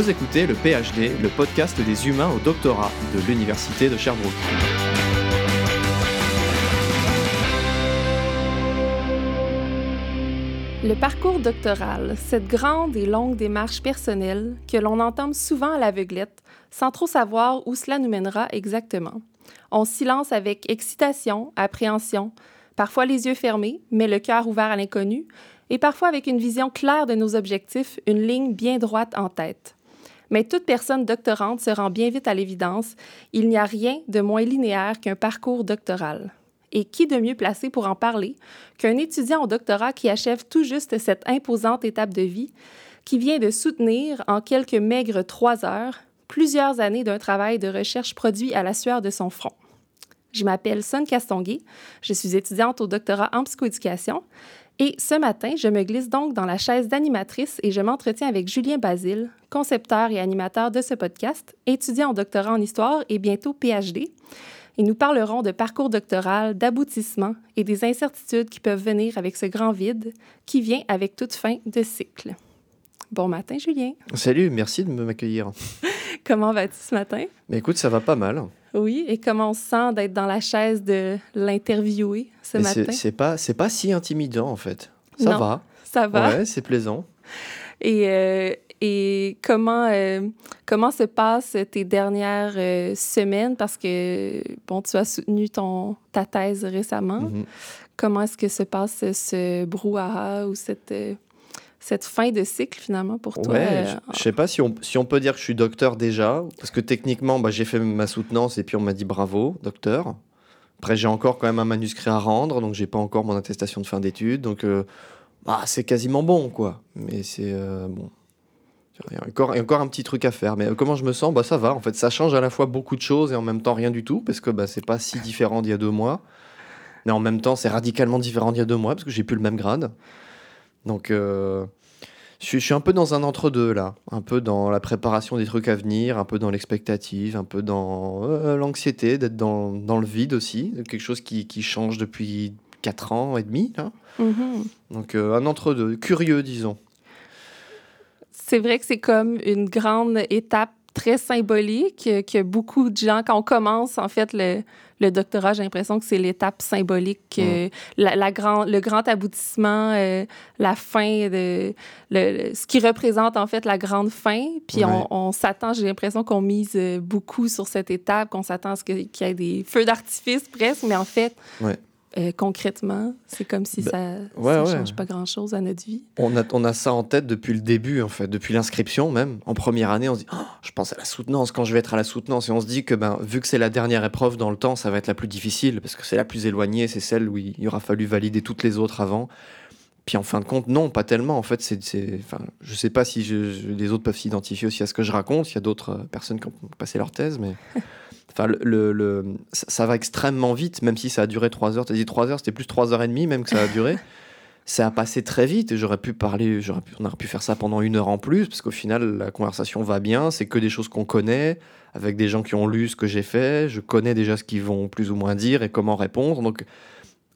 Vous écoutez le PhD, le podcast des humains au doctorat de l'Université de Sherbrooke. Le parcours doctoral, cette grande et longue démarche personnelle que l'on entame souvent à l'aveuglette, sans trop savoir où cela nous mènera exactement. On s'y lance avec excitation, appréhension, parfois les yeux fermés, mais le cœur ouvert à l'inconnu, et parfois avec une vision claire de nos objectifs, une ligne bien droite en tête. Mais toute personne doctorante se rend bien vite à l'évidence, il n'y a rien de moins linéaire qu'un parcours doctoral. Et qui de mieux placé pour en parler qu'un étudiant au doctorat qui achève tout juste cette imposante étape de vie, qui vient de soutenir en quelques maigres trois heures plusieurs années d'un travail de recherche produit à la sueur de son front. Je m'appelle Son Castonguay, je suis étudiante au doctorat en psychoéducation et ce matin, je me glisse donc dans la chaise d'animatrice et je m'entretiens avec Julien Basile, concepteur et animateur de ce podcast, étudiant en doctorat en histoire et bientôt PhD. Et nous parlerons de parcours doctoral, d'aboutissement et des incertitudes qui peuvent venir avec ce grand vide qui vient avec toute fin de cycle. Bon matin, Julien. Salut, merci de m'accueillir. comment vas-tu ce matin? Mais écoute, ça va pas mal. Oui, et comment on se sent d'être dans la chaise de l'interviewer ce matin? C'est pas, pas si intimidant, en fait. Ça va. Ça va. Ouais, c'est plaisant. Et, euh, et comment, euh, comment se passent tes dernières euh, semaines? Parce que, bon, tu as soutenu ton, ta thèse récemment. Mm-hmm. Comment est-ce que se passe ce brouhaha ou cette cette fin de cycle finalement pour toi? Ouais, je, ne sais pas si on, si on peut dire que je suis docteur déjà, parce que techniquement, bah, j'ai fait ma soutenance et puis on m'a dit bravo, docteur. Après, j'ai encore quand même un manuscrit à rendre, donc j'ai pas encore mon attestation de fin d'études, donc euh, bah, c'est quasiment bon, quoi. Mais c'est euh, bon. Il y, a encore, encore un petit truc à faire. Mais euh, comment je me sens? Bah, Ça va. En fait, ça change à la fois beaucoup de choses et en même temps rien du tout, parce que bah, c'est pas si différent d'il y a deux mois. Mais en même temps, c'est radicalement différent d'il y a deux mois, parce que j'ai plus le même grade. Donc, euh, je, suis un peu dans un entre-deux là, un peu dans la préparation des trucs à venir, un peu dans l'expectative, un peu dans euh, l'anxiété d'être dans, dans, le vide aussi, quelque chose qui, qui change depuis 4 ans et demi. Mm-hmm. Donc, euh, un entre-deux, curieux, disons. C'est vrai que c'est comme une grande étape très symbolique que beaucoup de gens, quand on commence en fait le, le doctorat, j'ai l'impression que c'est l'étape symbolique, euh, la, grand, le grand aboutissement, euh, la fin de le, ce qui représente en fait la grande fin. Puis on, s'attend, j'ai l'impression qu'on mise euh, beaucoup sur cette étape, qu'on s'attend à ce qu'il y ait des feux d'artifice presque, mais en fait, euh, concrètement, c'est comme si ben, ça ne change pas grand-chose à notre vie. On a, on a ça en tête depuis le début, en fait, depuis l'inscription même. En première année, on se dit oh, je pense à la soutenance quand je vais être à la soutenance. Et on se dit que ben, vu que c'est la dernière épreuve dans le temps, ça va être la plus difficile parce que c'est la plus éloignée, c'est celle où il, aura fallu valider toutes les autres avant. Puis en fin de compte, non, pas tellement. En fait, c'est, enfin, je sais pas si les autres peuvent s'identifier aussi à ce que je raconte. Il y a d'autres euh, personnes qui ont passé leur thèse, mais. Enfin, le, le, ça va extrêmement vite, même si ça a duré trois heures. Tu as dit trois heures, c'était plus trois heures et demie même que ça a duré. ça a passé très vite et j'aurais pu parler, j'aurais pu, on aurait pu faire ça pendant une heure en plus, parce qu'au final, la conversation va bien, c'est que des choses qu'on connaît, avec des gens qui ont lu ce que j'ai fait, je connais déjà ce qu'ils vont plus ou moins dire et comment répondre. Donc,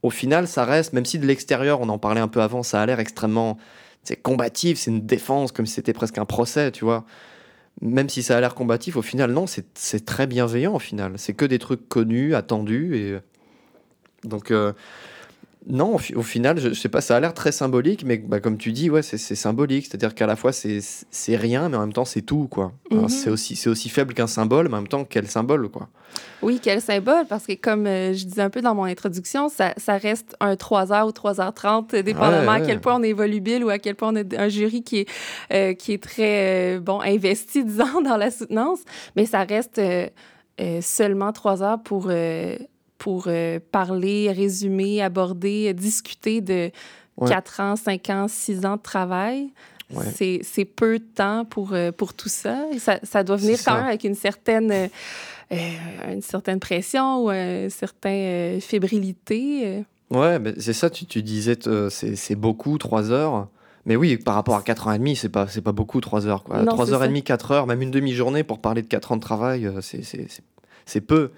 au final, ça reste, même si de l'extérieur, on en parlait un peu avant, ça a l'air extrêmement c'est combatif, c'est une défense, comme si c'était presque un procès, tu vois même si ça a l'air combatif, au final, non, c'est très bienveillant, au final. C'est que des trucs connus, attendus. Et... Donc, euh, non, au, final, je, sais pas, ça a l'air très symbolique, mais bah, comme tu dis, ouais, c'est symbolique. C'est-à-dire qu'à la fois, c'est rien, mais en même temps, c'est tout, quoi. Mhm. C'est aussi, aussi faible qu'un symbole, mais en même temps, quel symbole, quoi. Oui, quel symbole, parce que comme euh, je disais un peu dans mon introduction, ça, ça reste un 3h ou 3h30, dépendamment à quel point on est volubile ou à quel point on a un jury qui est, euh, qui est très, euh, bon, investi, disons, dans la soutenance, mais ça reste seulement 3 heures pour pour euh, parler, résumer, aborder, discuter de 4 ans, 5 ans, 6 ans de travail. C'est peu de temps pour, euh, pour tout ça. Et ça, ça doit venir quand même avec une certaine, euh, une certaine pression ou une certaine fébrilité. Ouais, c'est ça, tu, tu disais, c'est beaucoup, 3 heures. Mais oui, par rapport à 4 ans et demi, c'est pas, pas beaucoup 3 heures. Quoi. 3 heures et demie, 4 heures, même une demi-journée pour parler de 4 ans de travail, c'est peu.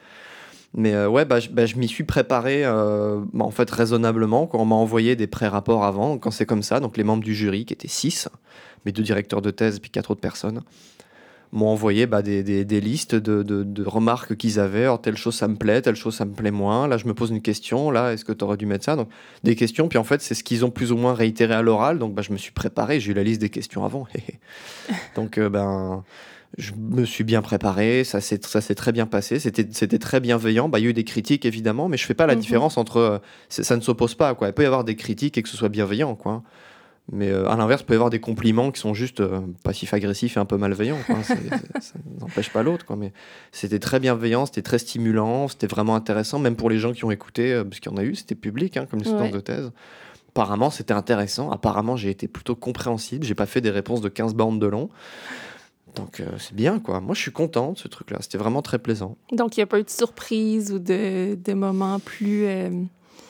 Mais euh, ouais, bah, je, bah, je m'y suis préparé euh, bah, en fait raisonnablement. Quand on m'a envoyé des pré-rapports avant, quand c'est comme ça, donc les membres du jury qui étaient six, mes deux directeurs de thèse puis quatre autres personnes. m'ont envoyé bah, des, listes de, remarques qu'ils avaient. Alors, telle chose, ça me plaît, telle chose, ça me plaît moins. Là, je me pose une question. Là, est-ce que tu aurais dû mettre ça? Donc, des questions. Puis, en fait, c'est ce qu'ils ont plus ou moins réitéré à l'oral. Donc, je me suis préparé. J'ai eu la liste des questions avant. donc, euh, ben. Je me suis bien préparé, ça s'est très bien passé, c'était très bienveillant. Bah, il y a eu des critiques évidemment, mais je fais pas la -hmm. différence entre. Euh, ça ne s'oppose pas. Quoi. Il peut y avoir des critiques et que ce soit bienveillant. Quoi. Mais euh, à l'inverse, il peut y avoir des compliments qui sont juste euh, passifs-agressifs et un peu malveillants. Quoi. ça n'empêche pas l'autre. Mais c'était très bienveillant, c'était très stimulant, c'était vraiment intéressant, même pour les gens qui ont écouté, parce qu'il y en a eu, c'était public, hein, comme les ouais. de thèse. Apparemment, c'était intéressant. Apparemment, j'ai été plutôt compréhensible. J'ai pas fait des réponses de 15 bandes de long. Donc, euh, c'est bien, quoi. Moi, je suis content de ce truc-là. C'était vraiment très plaisant. Donc, il n'y a pas eu de surprise ou de, de moments plus. Euh...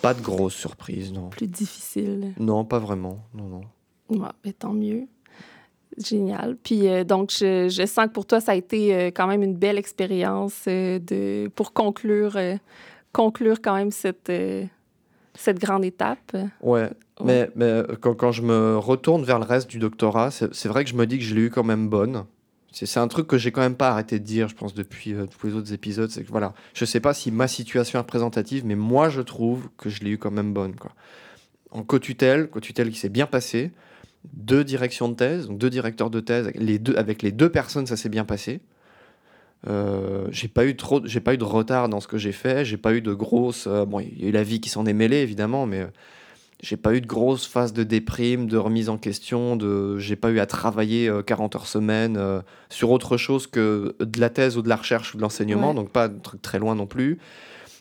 Pas de grosses surprises, non. Plus difficiles? Non, pas vraiment. Non, non. Ouais, mais tant mieux. Génial. Puis euh, donc, je, je, sens que pour toi, ça a été quand même une belle expérience de, pour conclure, conclure quand même cette, cette grande étape. Ouais, ouais. mais, mais quand, quand, je me retourne vers le reste du doctorat, c'est vrai que je me dis que je l'ai eu quand même bonne. C'est un truc que j'ai quand même pas arrêté de dire, je pense, depuis euh, tous les autres épisodes. C'est que voilà, je sais pas si ma situation est représentative, mais moi, je trouve que je l'ai eu quand même bonne. En co-tutelle, co-tutelle qui s'est bien passé, deux directions de thèse, donc deux directeurs de thèse, les deux, avec les deux personnes, ça s'est bien passé. Euh, j'ai pas eu trop, j'ai pas eu de retard dans ce que j'ai fait, j'ai pas eu de grosses. Euh, bon, il y a eu la vie qui s'en est mêlée évidemment, mais j'ai pas eu de grosse phase de déprime, de remise en question, de j'ai pas eu à travailler euh, 40 heures semaine euh, sur autre chose que de la thèse ou de la recherche ou de l'enseignement, ouais. donc pas de trucs très loin non plus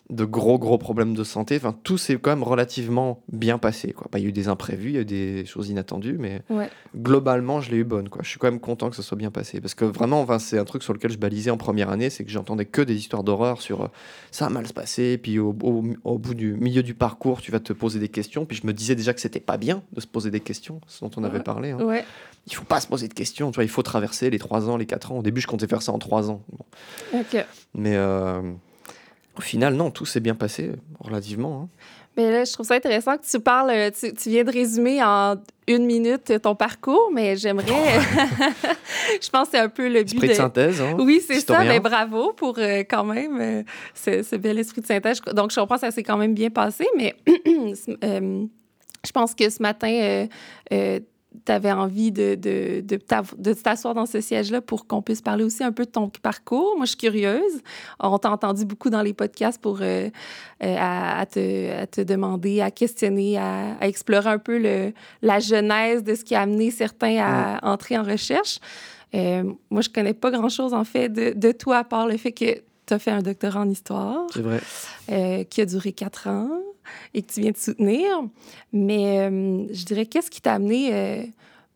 de gros gros problèmes de santé. Enfin, tout s'est quand même relativement bien passé. Quoi. Bah, il y a eu des imprévus, il y a eu des choses inattendues, mais ouais. globalement, je l'ai eu bonne. Quoi. Je suis quand même content que ça soit bien passé. Parce que vraiment, enfin, c'est un truc sur lequel je balisais en première année, c'est que j'entendais que des histoires d'horreur sur euh, ça a mal se passé, puis au, au, au, bout du milieu du parcours, tu vas te poser des questions. Puis je me disais déjà que c'était pas bien de se poser des questions, ce dont on ouais. avait parlé. Hein. Ouais. Il faut pas se poser de questions, tu vois, il faut traverser les 3 ans, les 4 ans. Au début, je comptais faire ça en 3 ans. Bon. Okay. Mais... Euh, au final, non, tout s'est bien passé, relativement. Hein. Mais là, je trouve ça intéressant que tu parles, euh, tu, tu, viens de résumer en une minute ton parcours, mais j'aimerais. je pense que c'est un peu le but. Esprit de, de... synthèse. Hein? Oui, c'est ça, mais bravo pour euh, quand même euh, ce, ce, bel esprit de synthèse. Donc, je comprends que ça s'est quand même bien passé, mais euh, je pense que ce matin, tu avais envie de, de, de, de t'asseoir dans ce siège-là pour qu'on puisse parler aussi un peu de ton parcours? Moi, je suis curieuse. On t'a entendu beaucoup dans les podcasts pour euh, à, à, te, à, te, demander, à questionner, à, à, explorer un peu le, la genèse de ce qui a amené certains à entrer en recherche. Euh, moi, je connais pas grand-chose, en fait, de, de, toi, à part le fait que tu as fait un doctorat en histoire. C'est vrai. Euh, qui a duré quatre ans et que tu viens de soutenir. Mais euh, je dirais, qu'est-ce qui t'a amené euh,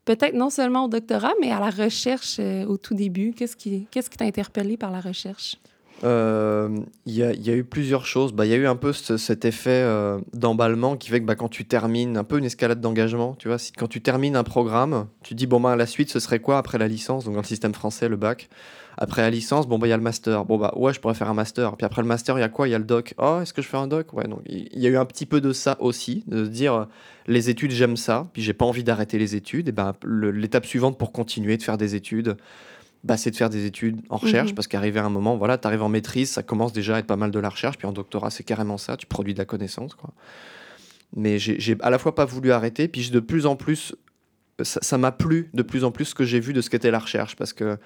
peut-être non seulement au doctorat, mais à la recherche au tout début? Qu'est-ce qui t'a interpellé par la recherche? Il euh, y, y, a eu plusieurs choses. Il bah, y a eu un peu ce, cet effet euh, d'emballement qui fait que bah, quand tu termines, un peu une escalade d'engagement, tu vois, si, quand tu termines un programme, tu dis, bon, bah, la suite, ce serait quoi après la licence, donc dans le système français, le bac Après la licence, bon, bah, il y a le master. Bon, bah, ouais, je pourrais faire un master. Puis après le master, il y a quoi? Il y a le doc. Oh, est-ce que je fais un doc? Ouais, donc il y, a eu un petit peu de ça aussi, de se dire, les études, j'aime ça, puis j'ai pas envie d'arrêter les études. Et ben, l'étape suivante pour continuer de faire des études, bah, c'est de faire des études en recherche, mmh. parce qu'arrivé à un moment, voilà, tu arrives en maîtrise, ça commence déjà à être pas mal de la recherche, puis en doctorat, c'est carrément ça, tu produis de la connaissance. Quoi. Mais j'ai à la fois pas voulu arrêter, puis de plus en plus, ça m'a plu de plus en plus ce que j'ai vu de ce qu'était la recherche, parce que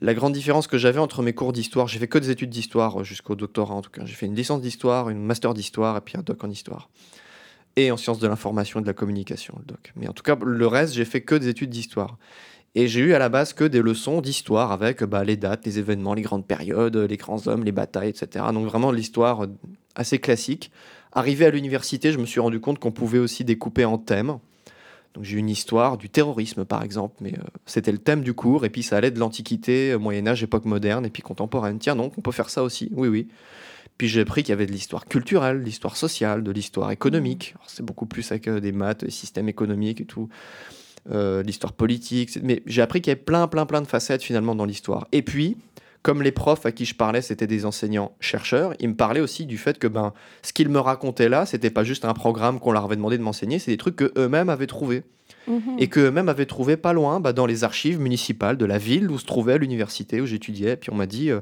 la grande différence que j'avais entre mes cours d'histoire, j'ai fait que des études d'histoire jusqu'au doctorat en tout cas. J'ai fait une licence d'histoire, une master d'histoire et puis un doc en histoire. Et en sciences de l'information et de la communication, le doc. Mais en tout cas, le reste, j'ai fait que des études d'histoire. Et j'ai eu à la base que des leçons d'histoire avec bah, les dates, les événements, les grandes périodes, les grands hommes, les batailles, etc. Donc vraiment l'histoire assez classique. Arrivé à l'université, je me suis rendu compte qu'on pouvait aussi découper en thèmes. Donc j'ai eu une histoire du terrorisme par exemple, mais euh, c'était le thème du cours, et puis ça allait de l'Antiquité, Moyen-Âge, époque moderne, et puis contemporaine. Tiens donc, on peut faire ça aussi, oui oui. Puis j'ai appris qu'il y avait de l'histoire culturelle, de l'histoire sociale, de l'histoire économique. C'est beaucoup plus avec euh, des maths, des systèmes économiques et tout euh, l'histoire politique. Mais j'ai appris qu'il y avait plein, plein, plein de facettes finalement dans l'histoire. Et puis, comme les profs à qui je parlais, c'était des enseignants-chercheurs, ils me parlaient aussi du fait que ben, ce qu'ils me racontaient là, c'était pas juste un programme qu'on leur avait demandé de m'enseigner, c'est des trucs qu'eux-mêmes avaient trouvé. Mhm. Et qu'eux-mêmes avaient trouvé pas loin, bah, dans les archives municipales de la ville où se trouvait l'université où j'étudiais. Puis on m'a dit, euh,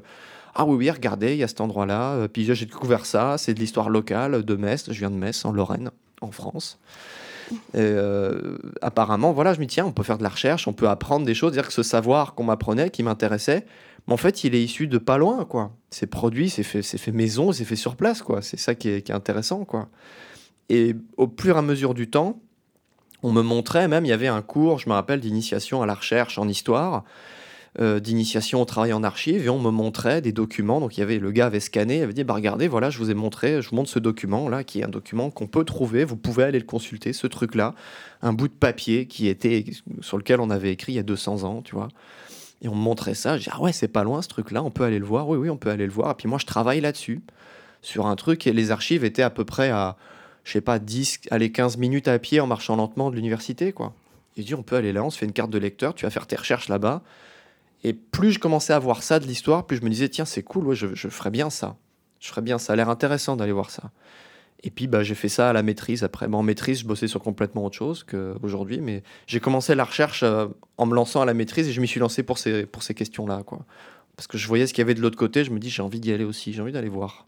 ah oui, oui, regardez, il y a cet endroit-là. Euh, Puis j'ai découvert ça, c'est de l'histoire locale de Metz. Je viens de Metz, en Lorraine, en France. Euh, apparemment, voilà, je me dis, tiens, on peut faire de la recherche, on peut apprendre des choses, dire que ce savoir qu'on m'apprenait, qui m'intéressait, mais en fait, il est issu de pas loin, quoi. C'est produit, c'est fait, c'est fait maison, c'est fait sur place, quoi. C'est ça qui est, qui est intéressant, quoi. Et au et à mesure du temps, on me montrait même, il y avait un cours, je me rappelle, d'initiation à la recherche en histoire, euh, d'initiation au travail en archives, et on me montrait des documents. Donc il y avait le gars avait scanné, il avait dit bah regardez, voilà, je vous ai montré, je vous montre ce document là, qui est un document qu'on peut trouver. Vous pouvez aller le consulter, ce truc là, un bout de papier qui était sur lequel on avait écrit il y a 200 ans, tu vois. Et on me montrait ça. Je dis ah ouais, c'est pas loin ce truc là, on peut aller le voir. Oui oui, on peut aller le voir. Et puis moi je travaille là-dessus sur un truc et les archives étaient à peu près à je sais pas 10 allez 15 minutes à pied en marchant lentement de l'université quoi. Il dit on peut aller là, on se fait une carte de lecteur, tu vas faire tes recherches là-bas. Et plus je commençais à voir ça de l'histoire, plus je me disais, tiens, c'est cool, ouais, je, je ferais bien ça. Je ferais bien ça, a l'air intéressant d'aller voir ça. Et puis bah, j'ai fait ça à la maîtrise après. Bah, en maîtrise, je bossais sur complètement autre chose qu'aujourd'hui, mais j'ai commencé la recherche euh, en me lançant à la maîtrise et je m'y suis lancé pour ces, pour ces questions-là. quoi. Parce que je voyais ce qu'il y avait de l'autre côté, je me dis, j'ai envie d'y aller aussi, j'ai envie d'aller voir.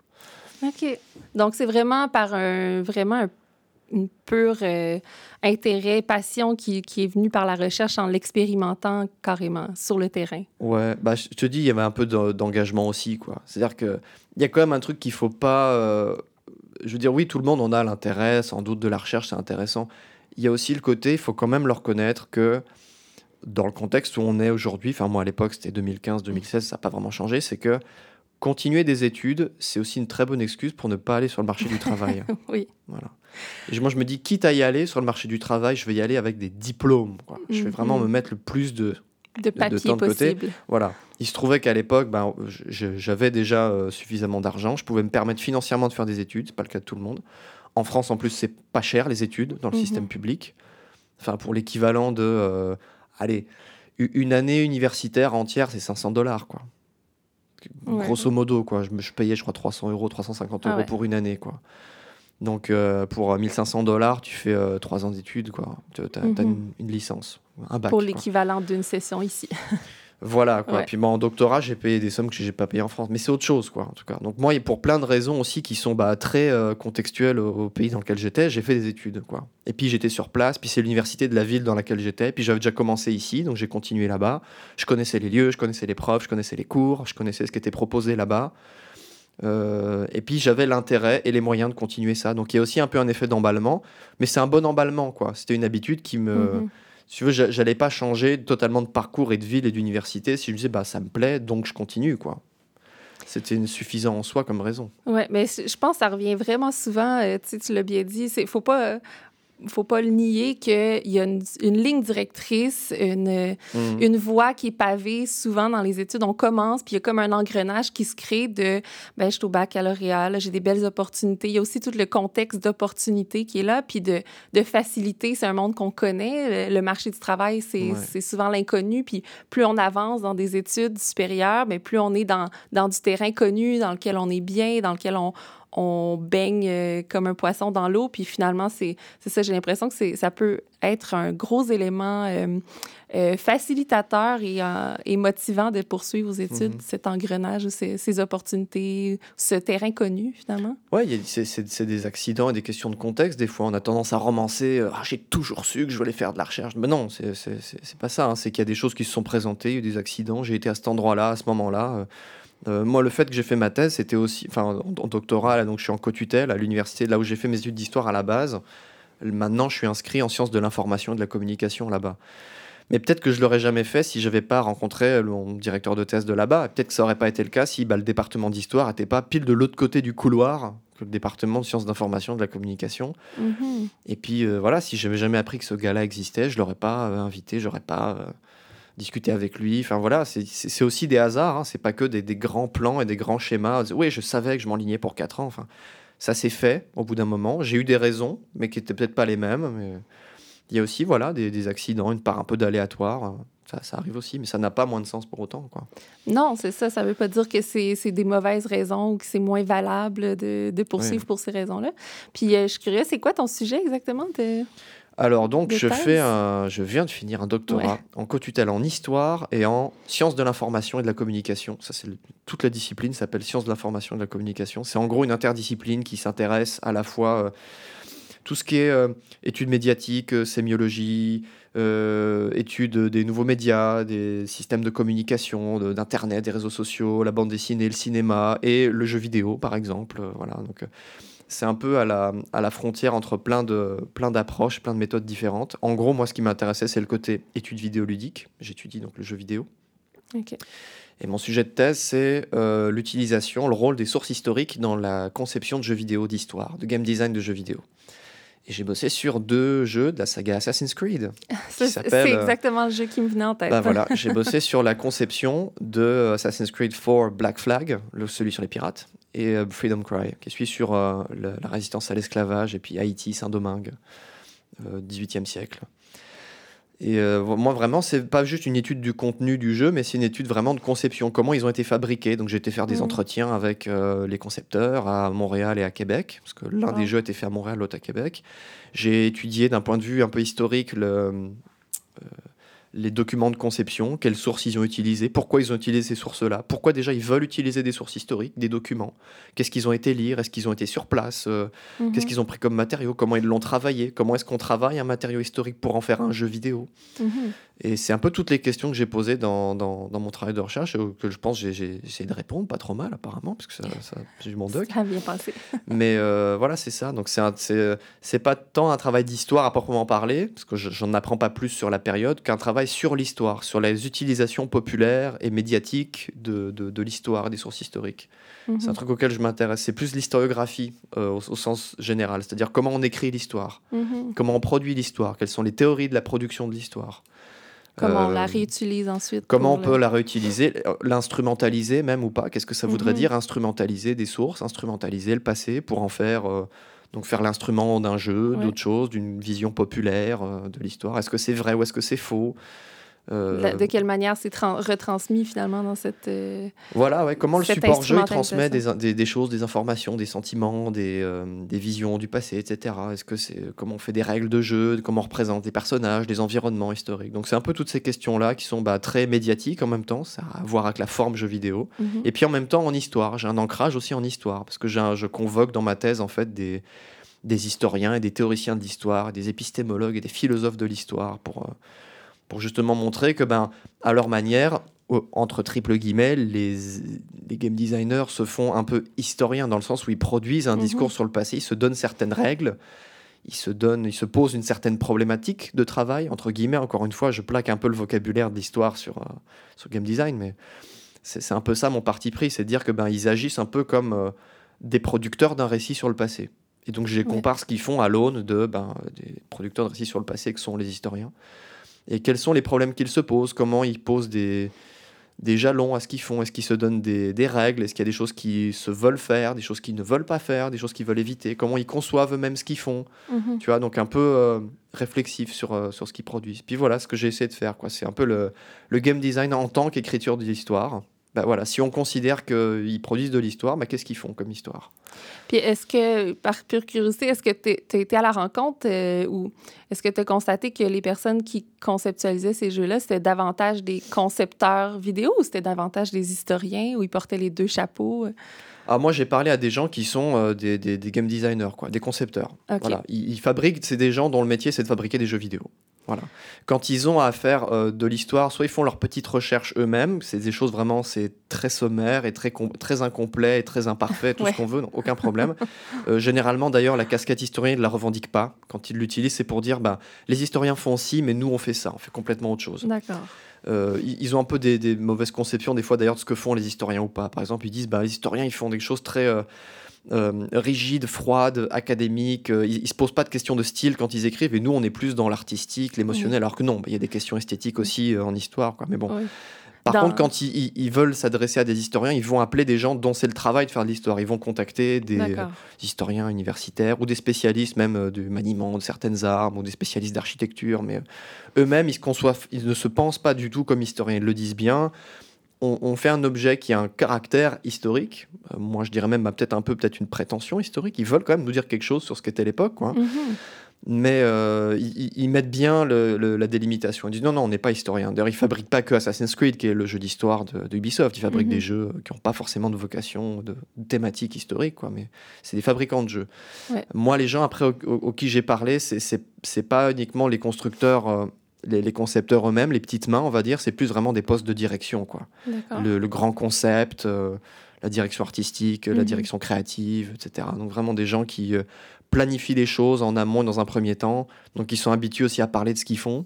OK. Donc, c'est vraiment par un, vraiment un une pure euh, intérêt, passion qui, qui, est venue par la recherche en l'expérimentant carrément sur le terrain. Ouais, bah, je te dis, il y avait un peu d'engagement aussi. C'est-à-dire qu'il y a quand même un truc qu'il faut pas... Euh, je veux dire, oui, tout le monde en a l'intérêt, sans doute de la recherche, c'est intéressant. Il y a aussi le côté, il faut quand même le reconnaître que dans le contexte où on est aujourd'hui, enfin moi à l'époque c'était 2015-2016, ça n'a pas vraiment changé, c'est que continuer des études, c'est aussi une très bonne excuse pour ne pas aller sur le marché du travail. oui. Voilà. Et moi, je me dis, quitte à y aller sur le marché du travail, je vais y aller avec des diplômes. Quoi. Je vais vraiment Mhm. me mettre le plus de, De papier temps de côté. possible. Voilà. Il se trouvait qu'à l'époque, ben, j'avais déjà euh, suffisamment d'argent. Je pouvais me permettre financièrement de faire des études. C'est pas le cas de tout le monde. En France, en plus, c'est pas cher les études dans le Mhm. système public. Enfin, pour l'équivalent de, euh, allez, une année universitaire entière, c'est 500 dollars, quoi. Ouais. Grosso modo, quoi. Je, je payais, je crois, 300 euros, 350 Ah euros ouais. pour une année, quoi. Donc, euh, pour euh, 1500 dollars, tu fais euh, trois ans d'études, quoi. Tu as, Mhm. une, une licence, un bac. Pour l'équivalent d'une session ici. Voilà, quoi. Ouais. Puis moi, en doctorat, j'ai payé des sommes que j'ai pas payées en France. Mais c'est autre chose, quoi, en tout cas. Donc moi, pour plein de raisons aussi qui sont bah, très euh, contextuelles au, au pays dans lequel j'étais, j'ai fait des études, quoi. Et puis j'étais sur place, puis c'est l'université de la ville dans laquelle j'étais. Puis j'avais déjà commencé ici, donc j'ai continué là-bas. Je connaissais les lieux, je connaissais les profs, je connaissais les cours, je connaissais ce qui était proposé là-bas. Euh, et puis j'avais l'intérêt et les moyens de continuer ça. Donc il y a aussi un peu un effet d'emballement, mais c'est un bon emballement, quoi. C'était une habitude qui me... Mhm. Si tu veux, j'a- j'allais pas changer totalement de parcours et de ville et d'université si je me disais, bah, ça me plaît, donc je continue, quoi. C'était une- suffisant en soi comme raison. Oui, mais je pense que ça revient vraiment souvent. euh, tu l'as bien dit, il faut pas. euh, faut pas le nier qu'il y a une, une ligne directrice, une, Mhm. une voie qui est pavée souvent dans les études. On commence, puis il y a comme un engrenage qui se crée de ben, je suis au baccalauréat, j'ai des belles opportunités. Il y a aussi tout le contexte d'opportunité qui est là, puis de, de facilité. C'est un monde qu'on connaît. Le, marché du travail, c'est Ouais. souvent l'inconnu. Puis plus on avance dans des études supérieures, mais plus on est dans, dans du terrain connu, dans lequel on est bien, dans lequel on, on baigne euh, comme un poisson dans l'eau. Puis finalement, c'est ça, j'ai l'impression que ça peut être un gros élément euh, euh, facilitateur et, euh, et motivant de poursuivre vos études, Mhm. cet engrenage ces, ces opportunités, ce terrain connu, finalement? A- c'est- des accidents et des questions de contexte. Des fois, on a tendance à romancer Ah, j'ai toujours su que je voulais faire de la recherche. Mais non, c'est pas ça. hein. C'est qu'il y a des choses qui se sont présentées, il y a eu des accidents. J'ai été à cet endroit-là, à ce moment-là. Euh, euh, moi, le fait que j'ai fait ma thèse, c'était aussi. Enfin, en, en doctorat, là, donc je suis en co-tutelle à l'université, là où j'ai fait mes études d'histoire à la base. Maintenant, je suis inscrit en sciences de l'information et de la communication là-bas. Mais peut-être que je l'aurais jamais fait si j'avais pas rencontré mon directeur de thèse de là-bas. Peut-être que ça aurait pas été le cas si bah, le département d'histoire n'était pas pile de l'autre côté du couloir que le département de sciences d'information et de la communication. Mhm. Et puis euh, voilà, si j'avais jamais appris que ce gars-là existait, je l'aurais pas euh, invité, j'aurais pas discuté avec lui. Enfin voilà, c'est- aussi des hasards. Hein. C'est pas que des, des grands plans et des grands schémas. Oui, je savais que je m'enlignais pour 4 ans. Enfin, ça s'est fait au bout d'un moment. J'ai eu des raisons, mais qui étaient peut-être pas les mêmes. Mais il y a aussi voilà des, des accidents, une part un peu d'aléatoire. Ça, ça arrive aussi, mais ça n'a pas moins de sens pour autant. Quoi. Non, c'est ça. Ça veut pas dire que c'est c'est des mauvaises raisons ou que c'est moins valable de, de poursuivre Oui. pour ces raisons-là. Puis, euh, je suis curieuse, c'est quoi ton sujet exactement? De... Alors donc, je, fais un, je viens de finir un doctorat Ouais. en co-tutelle en histoire et en sciences de l'information et de la communication. Ça, c'est toute la discipline s'appelle sciences de l'information et de la communication. C'est en gros une interdiscipline qui s'intéresse à la fois euh, tout ce qui est euh, études médiatiques, euh, sémiologie, euh, études des nouveaux médias, des systèmes de communication, de- d'internet, des réseaux sociaux, la bande dessinée, le cinéma et le jeu vidéo, par exemple. Voilà, donc c'est un peu à la, à la frontière entre plein de plein d'approches, plein de méthodes différentes. En gros, moi, ce qui m'intéressait, c'est le côté études vidéoludiques. J'étudie donc le jeu vidéo. Et mon sujet de thèse, c'est euh, l'utilisation, le rôle des sources historiques dans la conception de jeux vidéo d'histoire, de game design de jeux vidéo. Et j'ai bossé sur deux jeux de la saga Assassin's Creed. C'est euh, exactement le jeu qui me venait en tête. Bah voilà, j'ai bossé sur la conception de Assassin's Creed 4 Black Flag, le, celui sur les pirates, et euh, Freedom Cry, qui suit sur euh, la résistance à l'esclavage, et puis Haïti, Saint-Domingue, euh, 18e siècle. Et euh, moi, vraiment, c'est pas juste une étude du contenu du jeu, mais c'est une étude vraiment de conception, comment ils ont été fabriqués. Donc j'ai été faire des Mhm. entretiens avec euh, les concepteurs à Montréal et à Québec, parce que l'un Wow. des jeux a été fait à Montréal, l'autre à Québec. J'ai étudié d'un point de vue un peu historique le, euh, les documents de conception, quelles sources ils ont utilisées, pourquoi ils ont utilisé ces sources-là, pourquoi déjà ils veulent utiliser des sources historiques, des documents, qu'est-ce qu'ils ont été lire, est-ce qu'ils ont été sur place, euh, Mhm. qu'est-ce qu'ils ont pris comme matériaux, comment ils l'ont travaillé, comment est-ce qu'on travaille un matériau historique pour en faire un jeu vidéo. Mhm. Et c'est un peu toutes les questions que j'ai posées dans, dans, dans mon travail de recherche, euh, que je pense que j'ai- essayé de répondre, pas trop mal apparemment, parce que ça, ça j'ai eu mon doc. Ça a bien passé. Mais euh, voilà, c'est ça. Donc c'est pas tant un travail d'histoire à proprement parler, parce que je- j'en apprends pas plus sur la période, qu'un travail sur l'histoire, sur les utilisations populaires et médiatiques de, de, de l'histoire, des sources historiques. C'est un Mhm. truc auquel je m'intéresse. C'est plus l'historiographie euh, au, au sens général, c'est-à-dire comment on écrit l'histoire, Mhm. comment on produit l'histoire, quelles sont les théories de la production de l'histoire. Comment on Euh, la réutilise ensuite. Comment on peut la réutiliser, euh, l'instrumentaliser même ou pas? Qu'est-ce que ça voudrait Mhm. dire instrumentaliser des sources, instrumentaliser le passé pour en faire euh, donc faire l'instrument d'un jeu, Ouais. d'autre chose, d'une vision populaire euh, de l'histoire? Est-ce que c'est vrai ou est-ce que c'est faux? Euh, de quelle manière c'est tran- retransmis finalement dans cette. euh, Voilà, ouais, comment le cette support jeu il transmet des, des, des choses, des informations, des sentiments, des, euh, des visions du passé, etc. Est-ce que c'est comment on fait des règles de jeu, comment on représente des personnages, des environnements historiques? Donc c'est un peu toutes ces questions-là qui sont bah, très médiatiques en même temps, ça a à voir avec la forme jeu vidéo. mhm. Et puis en même temps en histoire, j'ai un ancrage aussi en histoire, parce que j'ai un- je convoque dans ma thèse en fait des, des historiens et des théoriciens de l'histoire, des épistémologues et des philosophes de l'histoire pour, euh, pour justement montrer que ben, à leur manière, entre triple guillemets, les, les game designers se font un peu historiens dans le sens où ils produisent un Mhm. discours sur le passé, ils se donnent certaines règles, ils se donnent, ils se posent une certaine problématique de travail, entre guillemets, encore une fois, je plaque un peu le vocabulaire de l'histoire sur, euh, sur game design, mais c'est un peu ça mon parti pris, c'est de dire que ben ils agissent un peu comme euh, des producteurs d'un récit sur le passé. Et donc je les Ouais. compare ce qu'ils font à l'aune de ben, des producteurs de récits sur le passé que sont les historiens. Et quels sont les problèmes qu'ils se posent, comment ils posent des, des jalons à ce qu'ils font, est-ce qu'ils se donnent des, des règles, est-ce qu'il y a des choses qui se veulent faire, des choses qu'ils ne veulent pas faire, des choses qu'ils veulent éviter, comment ils conçoivent eux-mêmes ce qu'ils font, Mhm. tu vois, donc un peu euh, réflexif sur, euh, sur ce qu'ils produisent. Puis voilà ce que j'ai essayé de faire, quoi. C'est un peu le, le game design en tant qu'écriture de l'histoire. Bah voilà, si on considère qu'ils produisent de l'histoire, bah qu'est-ce qu'ils font comme histoire? Puis est-ce que, par pure curiosité, est-ce que tu as été à la rencontre euh, ou est-ce que tu as constaté que les personnes qui conceptualisaient ces jeux-là, c'était davantage des concepteurs vidéo ou c'était davantage des historiens où ils portaient les deux chapeaux? Ah, moi, j'ai parlé à des gens qui sont euh, des, des- des game designers, quoi, des concepteurs. Ok. Voilà. Ils, ils fabriquent, c'est des gens dont le métier, c'est de fabriquer des jeux vidéo. Voilà. Quand ils ont à faire euh, de l'histoire, soit ils font leurs petites recherches eux-mêmes, c'est des choses vraiment, c'est très sommaire et très, très incomplet et très imparfait, tout Ouais. ce qu'on veut, non, aucun problème. Euh, généralement, d'ailleurs, la casquette historien, ils ne la revendiquent pas. Quand ils l'utilisent, c'est pour dire, bah, les historiens font ci, mais nous, on fait ça, on fait complètement autre chose. D'accord. Euh, ils ils ont un peu des, des mauvaises conceptions des fois d'ailleurs de ce que font les historiens ou pas. Par exemple, ils disent bah, les historiens ils font des choses très euh, euh, rigides, froides, académiques. euh, ils, ils se posent pas de questions de style quand ils écrivent et nous on est plus dans l'artistique, l'émotionnel. Alors que non, bah, il y a des questions esthétiques aussi euh, en histoire. Quoi. Mais bon. Oui. Par Dans- contre, quand ils, veulent s'adresser à des historiens, ils vont appeler des gens dont c'est le travail de faire de l'histoire. Ils vont contacter des D'accord. historiens universitaires ou des spécialistes même euh, du maniement de certaines armes ou des spécialistes d'architecture. Mais euh, eux-mêmes, ils, ils ne se pensent pas du tout comme historiens. Ils le disent bien. On, on fait un objet qui a un caractère historique. Euh, moi, je dirais même bah, peut-être un peu peut-être une prétention historique. Ils veulent quand même nous dire quelque chose sur ce qu'était l'époque. quoi. Mhm. mais euh, ils, mettent bien la délimitation. Ils disent non, non, on n'est pas historien. D'ailleurs, ils ne fabriquent pas que Assassin's Creed, qui est le jeu d'histoire de, Ubisoft. Ils fabriquent des mhm. jeux qui n'ont pas forcément de vocation, de, thématique historique, quoi, mais c'est des fabricants de jeux. Moi, les gens, après, aux, qui j'ai parlé, c'est pas uniquement les constructeurs. Euh, les, concepteurs eux-mêmes, les petites mains, on va dire, c'est plus vraiment des postes de direction. Quoi. Le, grand concept, euh, la direction artistique, la mhm. direction créative, etc. Donc vraiment des gens qui planifient les choses en amont dans un premier temps. Donc ils sont habitués aussi à parler de ce qu'ils font.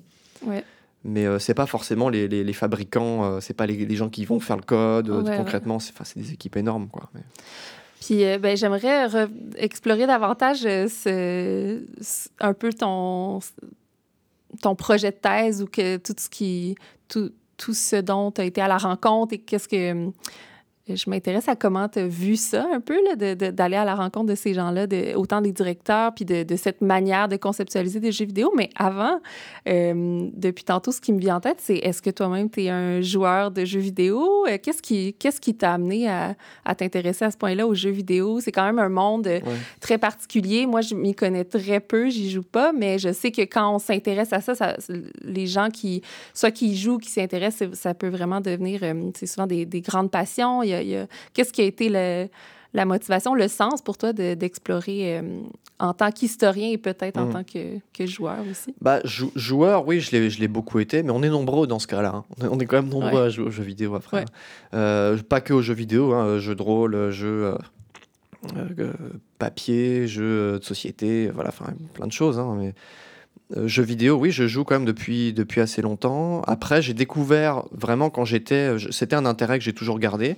Mais euh, c'est pas forcément les, les, fabricants, euh, c'est pas les, les, gens qui vont faire le code. concrètement, c'est des équipes énormes. Quoi. Puis euh, ben, j'aimerais explorer davantage un peu ton, ton projet de thèse ou que tout ce qui tout, tout ce dont tu as été à la rencontre et qu'est-ce que je m'intéresse à comment tu as vu ça un peu, d'aller à la rencontre de ces gens-là, de, autant des directeurs, puis de, cette manière de conceptualiser des jeux vidéo. Mais avant, euh, depuis tantôt, ce qui me vient en tête, c'est est-ce que toi-même, tu es un joueur de jeux vidéo? Euh, qu'est-ce qui qu'est-ce qui t'a amené à, t'intéresser à ce point-là aux jeux vidéo? C'est quand même un monde euh, très particulier. Moi, je m'y connais très peu, j'y joue pas, mais je sais que quand on s'intéresse à ça, les gens qui, soit qui y jouent, qui s'intéressent, ça peut vraiment devenir, c'est souvent des, des, grandes passions. Il y a Qu'est-ce qui a été la motivation, le sens pour toi d'explorer euh, en tant qu'historien et peut-être en hmm. tant que, joueur aussi? Bah, joueur, oui, je l'ai beaucoup été, mais on est nombreux dans ce cas-là. Hein. On, est, quand même nombreux à jouer aux jeux vidéo après. Euh, pas que aux jeux vidéo, hein, jeux de rôle, jeux euh, papier, jeux de société, voilà, plein de choses. Hein, mais... jeux vidéo, oui, je joue quand même depuis, depuis assez longtemps. Après, j'ai découvert vraiment quand j'étais. C'était un intérêt que j'ai toujours gardé.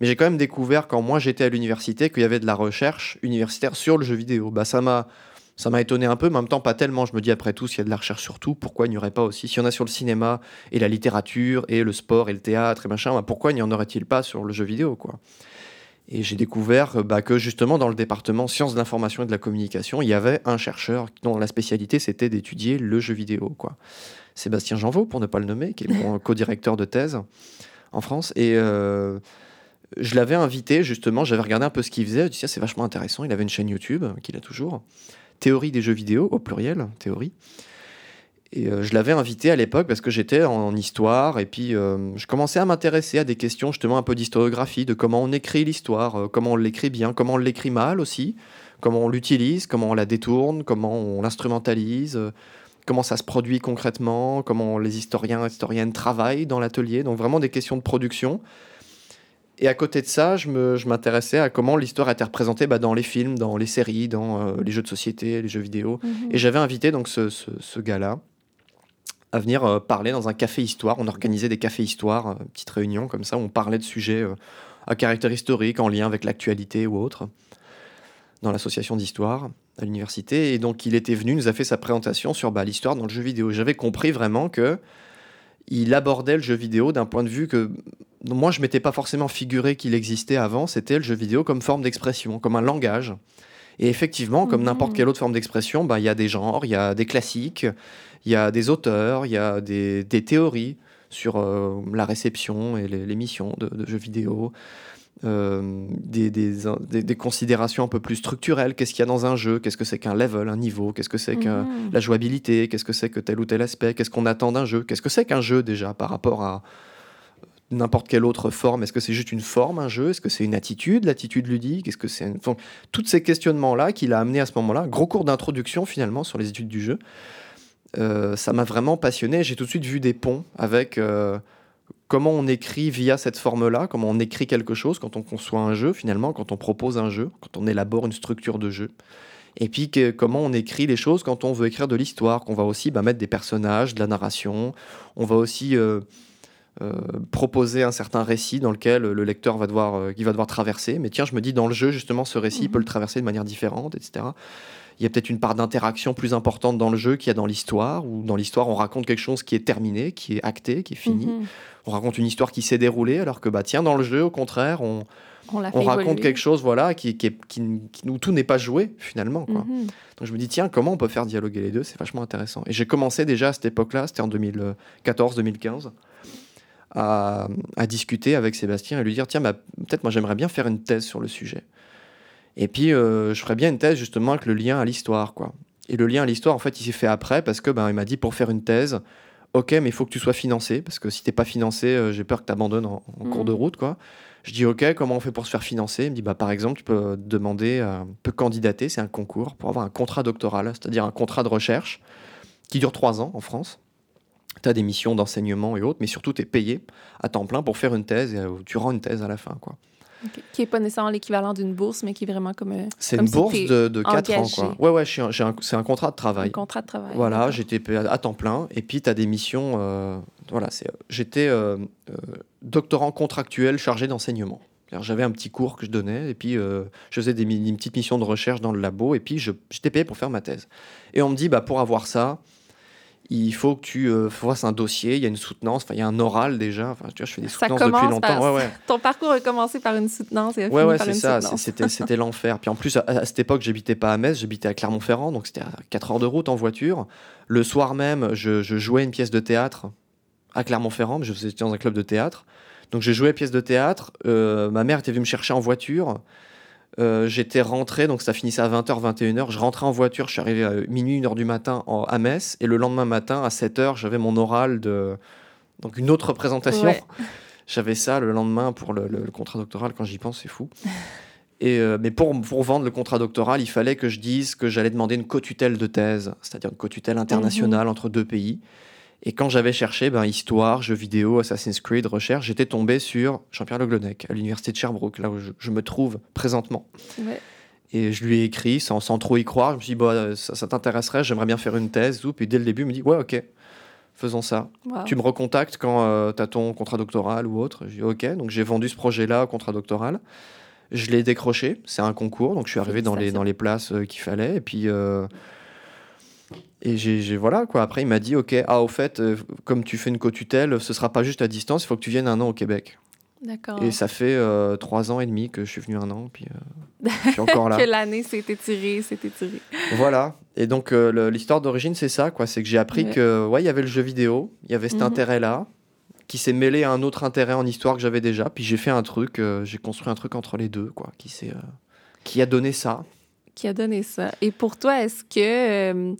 Mais j'ai quand même découvert quand moi j'étais à l'université qu'il y avait de la recherche universitaire sur le jeu vidéo. Bah, ça m'a ça m'a étonné un peu, mais en même temps pas tellement. Je me dis après tout, s'il y a de la recherche sur tout, pourquoi il n'y aurait pas aussi S'il y en a sur le cinéma et la littérature et le sport et le théâtre et machin, bah, pourquoi n'y en aurait-il pas sur le jeu vidéo Et j'ai découvert bah, que justement dans le département sciences de l'information et de la communication, il y avait un chercheur dont la spécialité c'était d'étudier le jeu vidéo. quoi. Sébastien Janvaux, pour ne pas le nommer, qui est mon co-directeur de thèse en France. Et euh, je l'avais invité, justement, j'avais regardé un peu ce qu'il faisait. Je dit, c'est vachement intéressant. Il avait une chaîne YouTube, qu'il a toujours. Théorie des jeux vidéo, au pluriel, théorie. Et euh, je l'avais invité à l'époque parce que j'étais en, histoire et puis euh, je commençais à m'intéresser à des questions justement un peu d'historiographie, de comment on écrit l'histoire, euh, comment on l'écrit bien, comment on l'écrit mal aussi, comment on l'utilise, comment on la détourne, comment on l'instrumentalise, comment ça se produit concrètement, comment les historiens et historiennes travaillent dans l'atelier. Donc vraiment des questions de production. Et à côté de ça, je m'intéressais à comment l'histoire était représentée bah, dans les films, dans les séries, dans euh, les jeux de société, les jeux vidéo. Mhm. Et j'avais invité donc ce, ce, gars-là à venir euh, parler dans un café histoire. On organisait des cafés histoire, euh, petite réunion comme ça, où on parlait de sujets à caractère historique, en lien avec l'actualité ou autre, dans l'association d'histoire à l'université. Et donc il était venu, nous a fait sa présentation sur bah, l'histoire dans le jeu vidéo. J'avais compris vraiment que il abordait le jeu vidéo d'un point de vue que moi, je m'étais pas forcément figuré qu'il existait avant. C'était le jeu vidéo comme forme d'expression, comme un langage. Et effectivement, comme n'importe mmh. quelle autre forme d'expression, bah, il y a des genres, il y a des classiques, il y a des auteurs, il y a des, théories sur euh, la réception et l'émission de, de, jeux vidéo, euh, des, des, considérations un peu plus structurelles. Qu'est-ce qu'il y a dans un jeu? Qu'est-ce que c'est qu'un level, un niveau? Qu'est-ce que c'est que mmh. la jouabilité? Qu'est-ce que c'est que tel ou tel aspect? Qu'est-ce qu'on attend d'un jeu? Qu'est-ce que c'est qu'un jeu déjà par rapport à n'importe quelle autre forme Est-ce que c'est juste une forme, un jeu? Est-ce que c'est une attitude, l'attitude ludique? Est-ce que c'est une... tous ces questionnements-là qu'il a amené à ce moment-là, gros cours d'introduction finalement sur les études du jeu, euh, ça m'a vraiment passionné. J'ai tout de suite vu des ponts avec euh, comment on écrit via cette forme-là, comment on écrit quelque chose quand on conçoit un jeu finalement, quand on propose un jeu, quand on élabore une structure de jeu. Et puis comment on écrit les choses quand on veut écrire de l'histoire, qu'on va aussi bah, mettre des personnages, de la narration, on va aussi euh, proposer un certain récit dans lequel le lecteur va devoir, euh, va devoir traverser. Mais tiens, je me dis, dans le jeu, justement, ce récit peut le traverser de manière différente, etc. Il y a peut-être une part d'interaction plus importante dans le jeu qu'il y a dans l'histoire, ou dans l'histoire, on raconte quelque chose qui est terminé, qui est acté, qui est fini. Mhm. On raconte une histoire qui s'est déroulée, alors que, bah, tiens, dans le jeu, au contraire, on, on, raconte quelque chose voilà, qui, qui, qui, où tout n'est pas joué, finalement. Quoi. Mhm. Donc je me dis, tiens, comment on peut faire dialoguer les deux? C'est vachement intéressant. Et j'ai commencé déjà à cette époque-là, c'était en 2014-2015 à, discuter avec Sébastien et lui dire tiens, bah, peut-être moi j'aimerais bien faire une thèse sur le sujet. Et puis euh, je ferais bien une thèse justement avec le lien à l'histoire, quoi. Et le lien à l'histoire, en fait, il s'est fait après parce que ben, il m'a dit pour faire une thèse, ok, mais il faut que tu sois financé parce que si t'es pas financé, euh, j'ai peur que tu abandonnes en, cours de Mhm. route, quoi. Je dis ok, comment on fait pour se faire financer? Il me dit bah par exemple, tu peux demander, euh, peux candidater, c'est un concours pour avoir un contrat doctoral, c'est-à-dire un contrat de recherche qui dure trois ans en France. Tu as des missions d'enseignement et autres, mais surtout tu es payé à temps plein pour faire une thèse et euh, tu rends une thèse à la fin, quoi. Qui n'est pas nécessairement l'équivalent d'une bourse, mais qui est vraiment comme euh, C'est une si bourse de, de 4 ans, quoi. Ouais, ouais, un- un- c'est un contrat de un travail. contrat de travail. Voilà, j'étais payé à temps plein. Et puis, tu as des missions. euh, voilà, c'est, j'étais euh, euh, doctorant contractuel chargé d'enseignement. J'avais un petit cours que je donnais, et puis euh, je faisais des, une petite mission de recherche dans le labo, et puis je- j'étais payé pour faire ma thèse. Et on me dit, bah, pour avoir ça, il faut que tu euh, fasses un dossier, il y a une soutenance, il y a un oral déjà. Enfin, tu vois, je fais des Ça soutenances depuis commence longtemps. par- Ouais, ouais. Ton parcours a commencé par une soutenance et a Ouais, fini par une ça. C'était, c'était l'enfer. Puis en plus, à, à cette époque, j'habitais pas à Metz, j'habitais à Clermont-Ferrand, donc c'était à 4 heures de route en voiture. Le soir même, je, je jouais une pièce de théâtre à Clermont-Ferrand, mais je faisais dans un club de théâtre. Donc j'ai joué pièce de théâtre. euh, ma mère était venue me chercher en voiture. Euh, J'étais rentré, donc ça finissait à 20h, 21h. Je rentrais en voiture, je suis arrivé à minuit, 1h du matin en- à Metz. Et le lendemain matin, à 7h, j'avais mon oral de. Donc une autre représentation. Ouais. J'avais ça le lendemain pour le, le- le contrat doctoral. Quand j'y pense, c'est fou. Et, euh, mais pour, pour vendre le contrat doctoral, il fallait que je dise que j'allais demander une co-tutelle de thèse, c'est-à-dire une co-tutelle internationale entre deux pays. Et quand j'avais cherché ben, histoire, jeux vidéo, Assassin's Creed, recherche, j'étais tombé sur Jean-Pierre Le Glonec à l'université de Sherbrooke, là où je, je me trouve présentement. Ouais. Et je lui ai écrit sans, sans trop y croire. Je me suis dit, bah, ça, ça t'intéresserait, j'aimerais bien faire une thèse. Puis dès le début, il me dit, ouais, ok, faisons ça. Wow. Tu me recontactes quand tu as ton contrat doctoral ou autre. J'ai dit, ok, donc j'ai vendu ce projet-là au contrat doctoral. Je l'ai décroché, c'est un concours, donc je suis arrivé dans les, dans les places euh, qu'il fallait. Et puis, euh, et j'ai, voilà, quoi. Après, il m'a dit, ok, ah, au fait, euh, comme tu fais une co-tutelle, ce sera pas juste à distance, il faut que tu viennes un an au Québec. D'accord. Et ça fait euh, trois ans et demi que je suis venu un an, puis euh, je suis encore là. Que l'année s'est étirée, s'est étirée. Voilà. Et donc, euh, l'histoire d'origine, c'est ça, quoi. C'est que j'ai appris Ouais. que, ouais, il y avait le jeu vidéo, il y avait cet Mhm. intérêt-là, qui s'est mêlé à un autre intérêt en histoire que j'avais déjà. Puis j'ai fait un truc, j'ai construit un truc entre les deux, quoi, qui, s'est, qui a donné ça. Qui a donné ça. Et pour toi, est-ce que,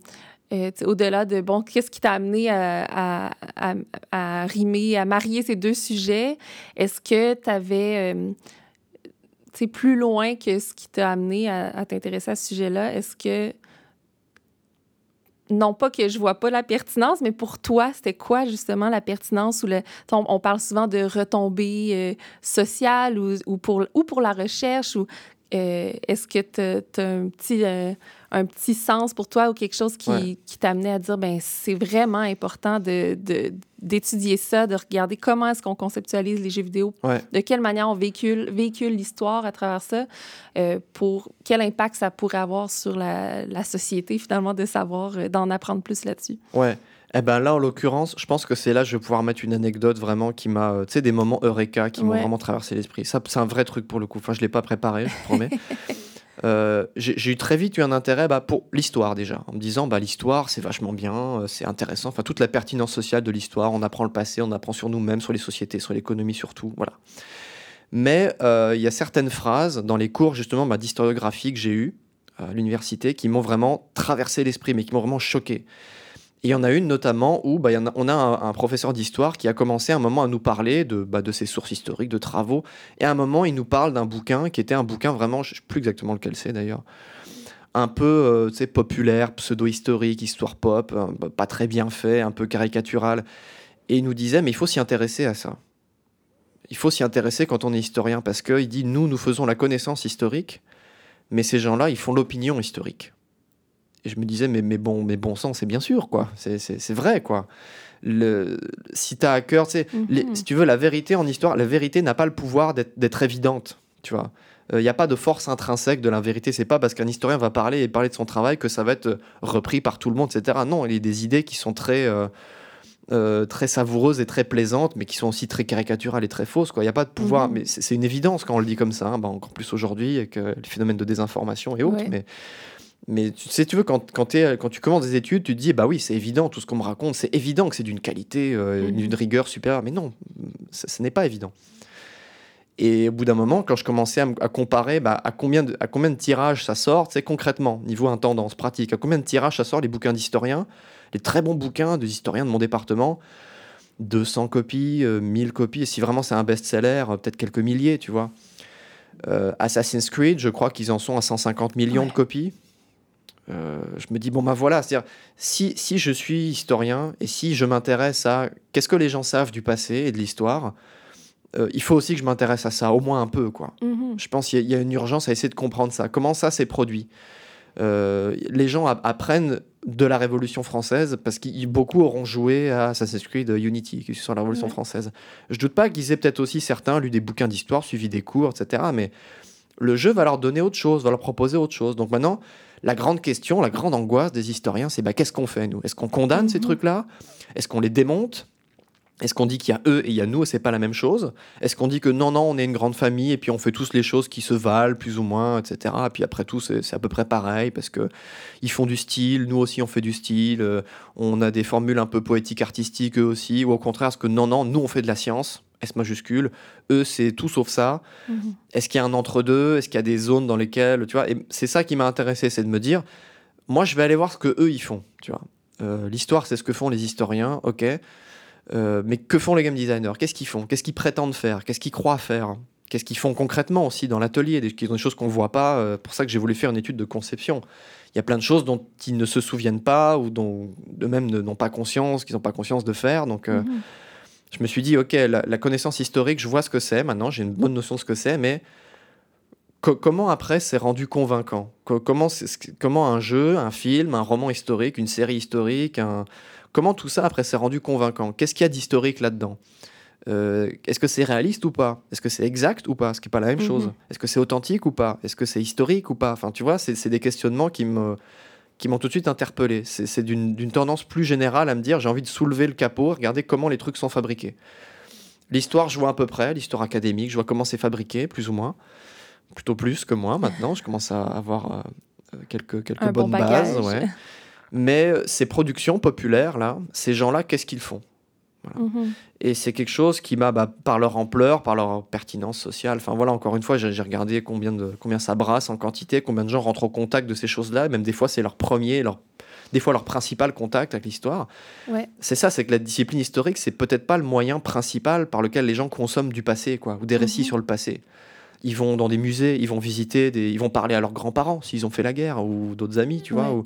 euh, euh, tu au-delà de, bon, qu'est-ce qui t'a amené à, à, à, rimer, à marier ces deux sujets, est-ce que tu avais, plus loin que ce qui t'a amené à, t'intéresser à ce sujet-là, est-ce que, non pas que je vois pas la pertinence, mais pour toi, c'était quoi justement la pertinence ou le, on, parle souvent de retombées euh, sociales ou, ou, pour, ou pour la recherche euh, est-ce que tu as un petit, euh, un petit sens pour toi ou quelque chose qui, Ouais. qui t'amenait à dire ben c'est vraiment important de, de- d'étudier ça, de regarder comment est-ce qu'on conceptualise les jeux vidéo, Ouais. de quelle manière on véhicule, véhicule l'histoire à travers ça, euh, pour quel impact ça pourrait avoir sur la, la société finalement de savoir, d'en apprendre plus là-dessus? Ouais. Eh ben là, en l'occurrence, je pense que c'est là que je vais pouvoir mettre une anecdote vraiment qui m'a, euh, tu sais, des moments eureka qui m'ont vraiment traversé l'esprit. Ça, c'est un vrai truc pour le coup. Enfin, je l'ai pas préparé, je promets. Euh, j'ai eu très vite eu un intérêt bah, pour l'histoire déjà, en me disant bah, l'histoire c'est vachement bien, euh, c'est intéressant, enfin toute la pertinence sociale de l'histoire, on apprend le passé, on apprend sur nous-mêmes, sur les sociétés, sur l'économie surtout, voilà. Mais euh, il y a certaines phrases dans les cours justement bah, d'historiographie que j'ai eu à l'université qui m'ont vraiment traversé l'esprit, mais qui m'ont vraiment choqué. Il y en a une notamment où bah, on a un, professeur d'histoire qui a commencé un moment à nous parler de, bah, de ses sources historiques, de travaux. Et à un moment, il nous parle d'un bouquin qui était un bouquin vraiment, je ne sais plus exactement lequel c'est d'ailleurs, un peu euh, populaire, pseudo-historique, histoire pop, pas très bien fait, un peu caricatural. Et il nous disait, mais il faut s'y intéresser à ça. Il faut s'y intéresser quand on est historien, parce qu'il dit, nous, nous faisons la connaissance historique, mais ces gens-là, ils font l'opinion historique. Et je me disais, mais, mais bon, mais bon sang, c'est bien sûr, quoi. C'est- vrai, quoi. Le, si tu as à cœur, tu sais, les- Mhm. si tu veux, la vérité en histoire, la vérité n'a pas le pouvoir d'être évidente, tu vois. Il n'y a pas de force intrinsèque de la vérité. C'est pas parce qu'un historien va parler et parler de son travail que ça va être euh, repris par tout le monde, etc. Non, il y a des idées qui sont très, euh, euh, très savoureuses et très plaisantes, mais qui sont aussi très caricaturales et très fausses. Il n'y a pas de pouvoir, Mhm. mais c'est une évidence quand on le dit comme ça, hein. Bah, encore plus aujourd'hui avec euh, les phénomènes de désinformation et autres. Ouais. Mais, mais tu sais, tu veux, quand, quand, t'es- quand tu commences des études, tu te dis, bah oui, c'est évident, tout ce qu'on me raconte, c'est évident que c'est d'une qualité, euh, Mhm. d'une rigueur supérieure. Mais non, ce n'est pas évident. Et au bout d'un moment, quand je commençais à, comparer bah, à, combien de, à combien de tirages ça sort, c'est concrètement, niveau intendance pratique, à combien de tirages ça sort les bouquins d'historiens, les très bons bouquins des historiens de mon département, 200 copies, 1000 euh, copies, et si vraiment c'est un best-seller, euh, peut-être quelques milliers, tu vois. Assassin's Creed, je crois qu'ils en sont à 150 millions de copies. Je me dis, bon ben voilà, c'est-à-dire, si, si je suis historien et si je m'intéresse à qu'est-ce que les gens savent du passé et de l'histoire, il faut aussi que je m'intéresse à ça, au moins un peu. quoi. Mm-hmm. Je pense qu'il y, a une urgence à essayer de comprendre ça. Comment ça s'est produit? Les gens apprennent de la Révolution française, parce que beaucoup auront joué à Assassin's Creed Unity, qui sur la Révolution française. Je doute pas qu'ils aient peut-être aussi certains lu des bouquins d'histoire, suivi des cours, etc. Mais le jeu va leur donner autre chose, va leur proposer autre chose. Donc maintenant, la grande question, la grande angoisse des historiens, c'est bah, qu'est-ce qu'on fait, nous? Est-ce qu'on condamne ces mhm. trucs-là? Est-ce qu'on les démonte? Est-ce qu'on dit qu'il y a eux et il y a nous et c'est pas la même chose? Est-ce qu'on dit que non, non, on est une grande famille et puis on fait tous les choses qui se valent plus ou moins, etc. Et puis après tout, c'est à peu près pareil parce que ils font du style, nous aussi on fait du style, euh, on a des formules un peu poétiques, artistiques eux aussi, ou au contraire, est-ce que non, non, nous on fait de la science, S majuscule, eux c'est tout sauf ça. Mm-hmm. Est-ce qu'il y a un entre-deux? Est-ce qu'il y a des zones dans lesquelles, tu vois? Et c'est ça qui m'a intéressé, c'est de me dire, moi je vais aller voir ce que eux ils font, tu vois. Euh, l'histoire, c'est ce que font les historiens, ok. Euh, mais que font les game designers? Qu'est-ce qu'ils font? Qu'est-ce qu'ils prétendent faire? Qu'est-ce qu'ils croient faire? Qu'est-ce qu'ils font concrètement aussi dans l'atelier? Des, des choses qu'on ne voit pas. C'est euh, pour ça que j'ai voulu faire une étude de conception. Il y a plein de choses dont ils ne se souviennent pas ou dont eux-mêmes n'ont pas conscience, qu'ils n'ont pas conscience de faire. Donc, euh, mhm. Je me suis dit, ok, la, connaissance historique, je vois ce que c'est. Maintenant, j'ai une bonne notion de ce que c'est, mais comment après c'est rendu convaincant? Comment, comment un jeu, un film, un roman historique, une série historique, un, Comment tout ça, après, s'est rendu convaincant? Qu'est-ce qu'il y a d'historique là-dedans? Euh, Est-ce que c'est réaliste ou pas? Est-ce que c'est exact ou pas? Ce qui n'est pas la même mhm. chose. Est-ce que c'est authentique ou pas? Est-ce que c'est historique ou pas? Enfin, tu vois, c'est des questionnements qui me qui m'ont tout de suite interpellé. C'est d'une tendance plus générale à me dire j'ai envie de soulever le capot, regarder comment les trucs sont fabriqués. L'histoire, je vois à peu près, l'histoire académique, je vois comment c'est fabriqué, plus ou moins. Plutôt plus que moi maintenant, je commence à avoir euh, quelques, quelques bonnes bases. Ouais. Mais euh, ces productions populaires, là, ces gens-là, qu'est-ce qu'ils font? Mhm. Et c'est quelque chose qui m'a, bah, par leur ampleur, par leur pertinence sociale, enfin voilà, encore une fois, j'ai regardé combien, de, combien ça brasse en quantité, combien de gens rentrent au contact de ces choses-là, même des fois c'est leur premier, leur, des fois leur principal contact avec l'histoire. C'est ça, c'est que la discipline historique, c'est peut-être pas le moyen principal par lequel les gens consomment du passé, quoi, ou des récits mhm. sur le passé. Ils vont dans des musées, ils vont visiter, des, ils vont parler à leurs grands-parents s'ils ont fait la guerre, ou d'autres amis, tu vois. Ou,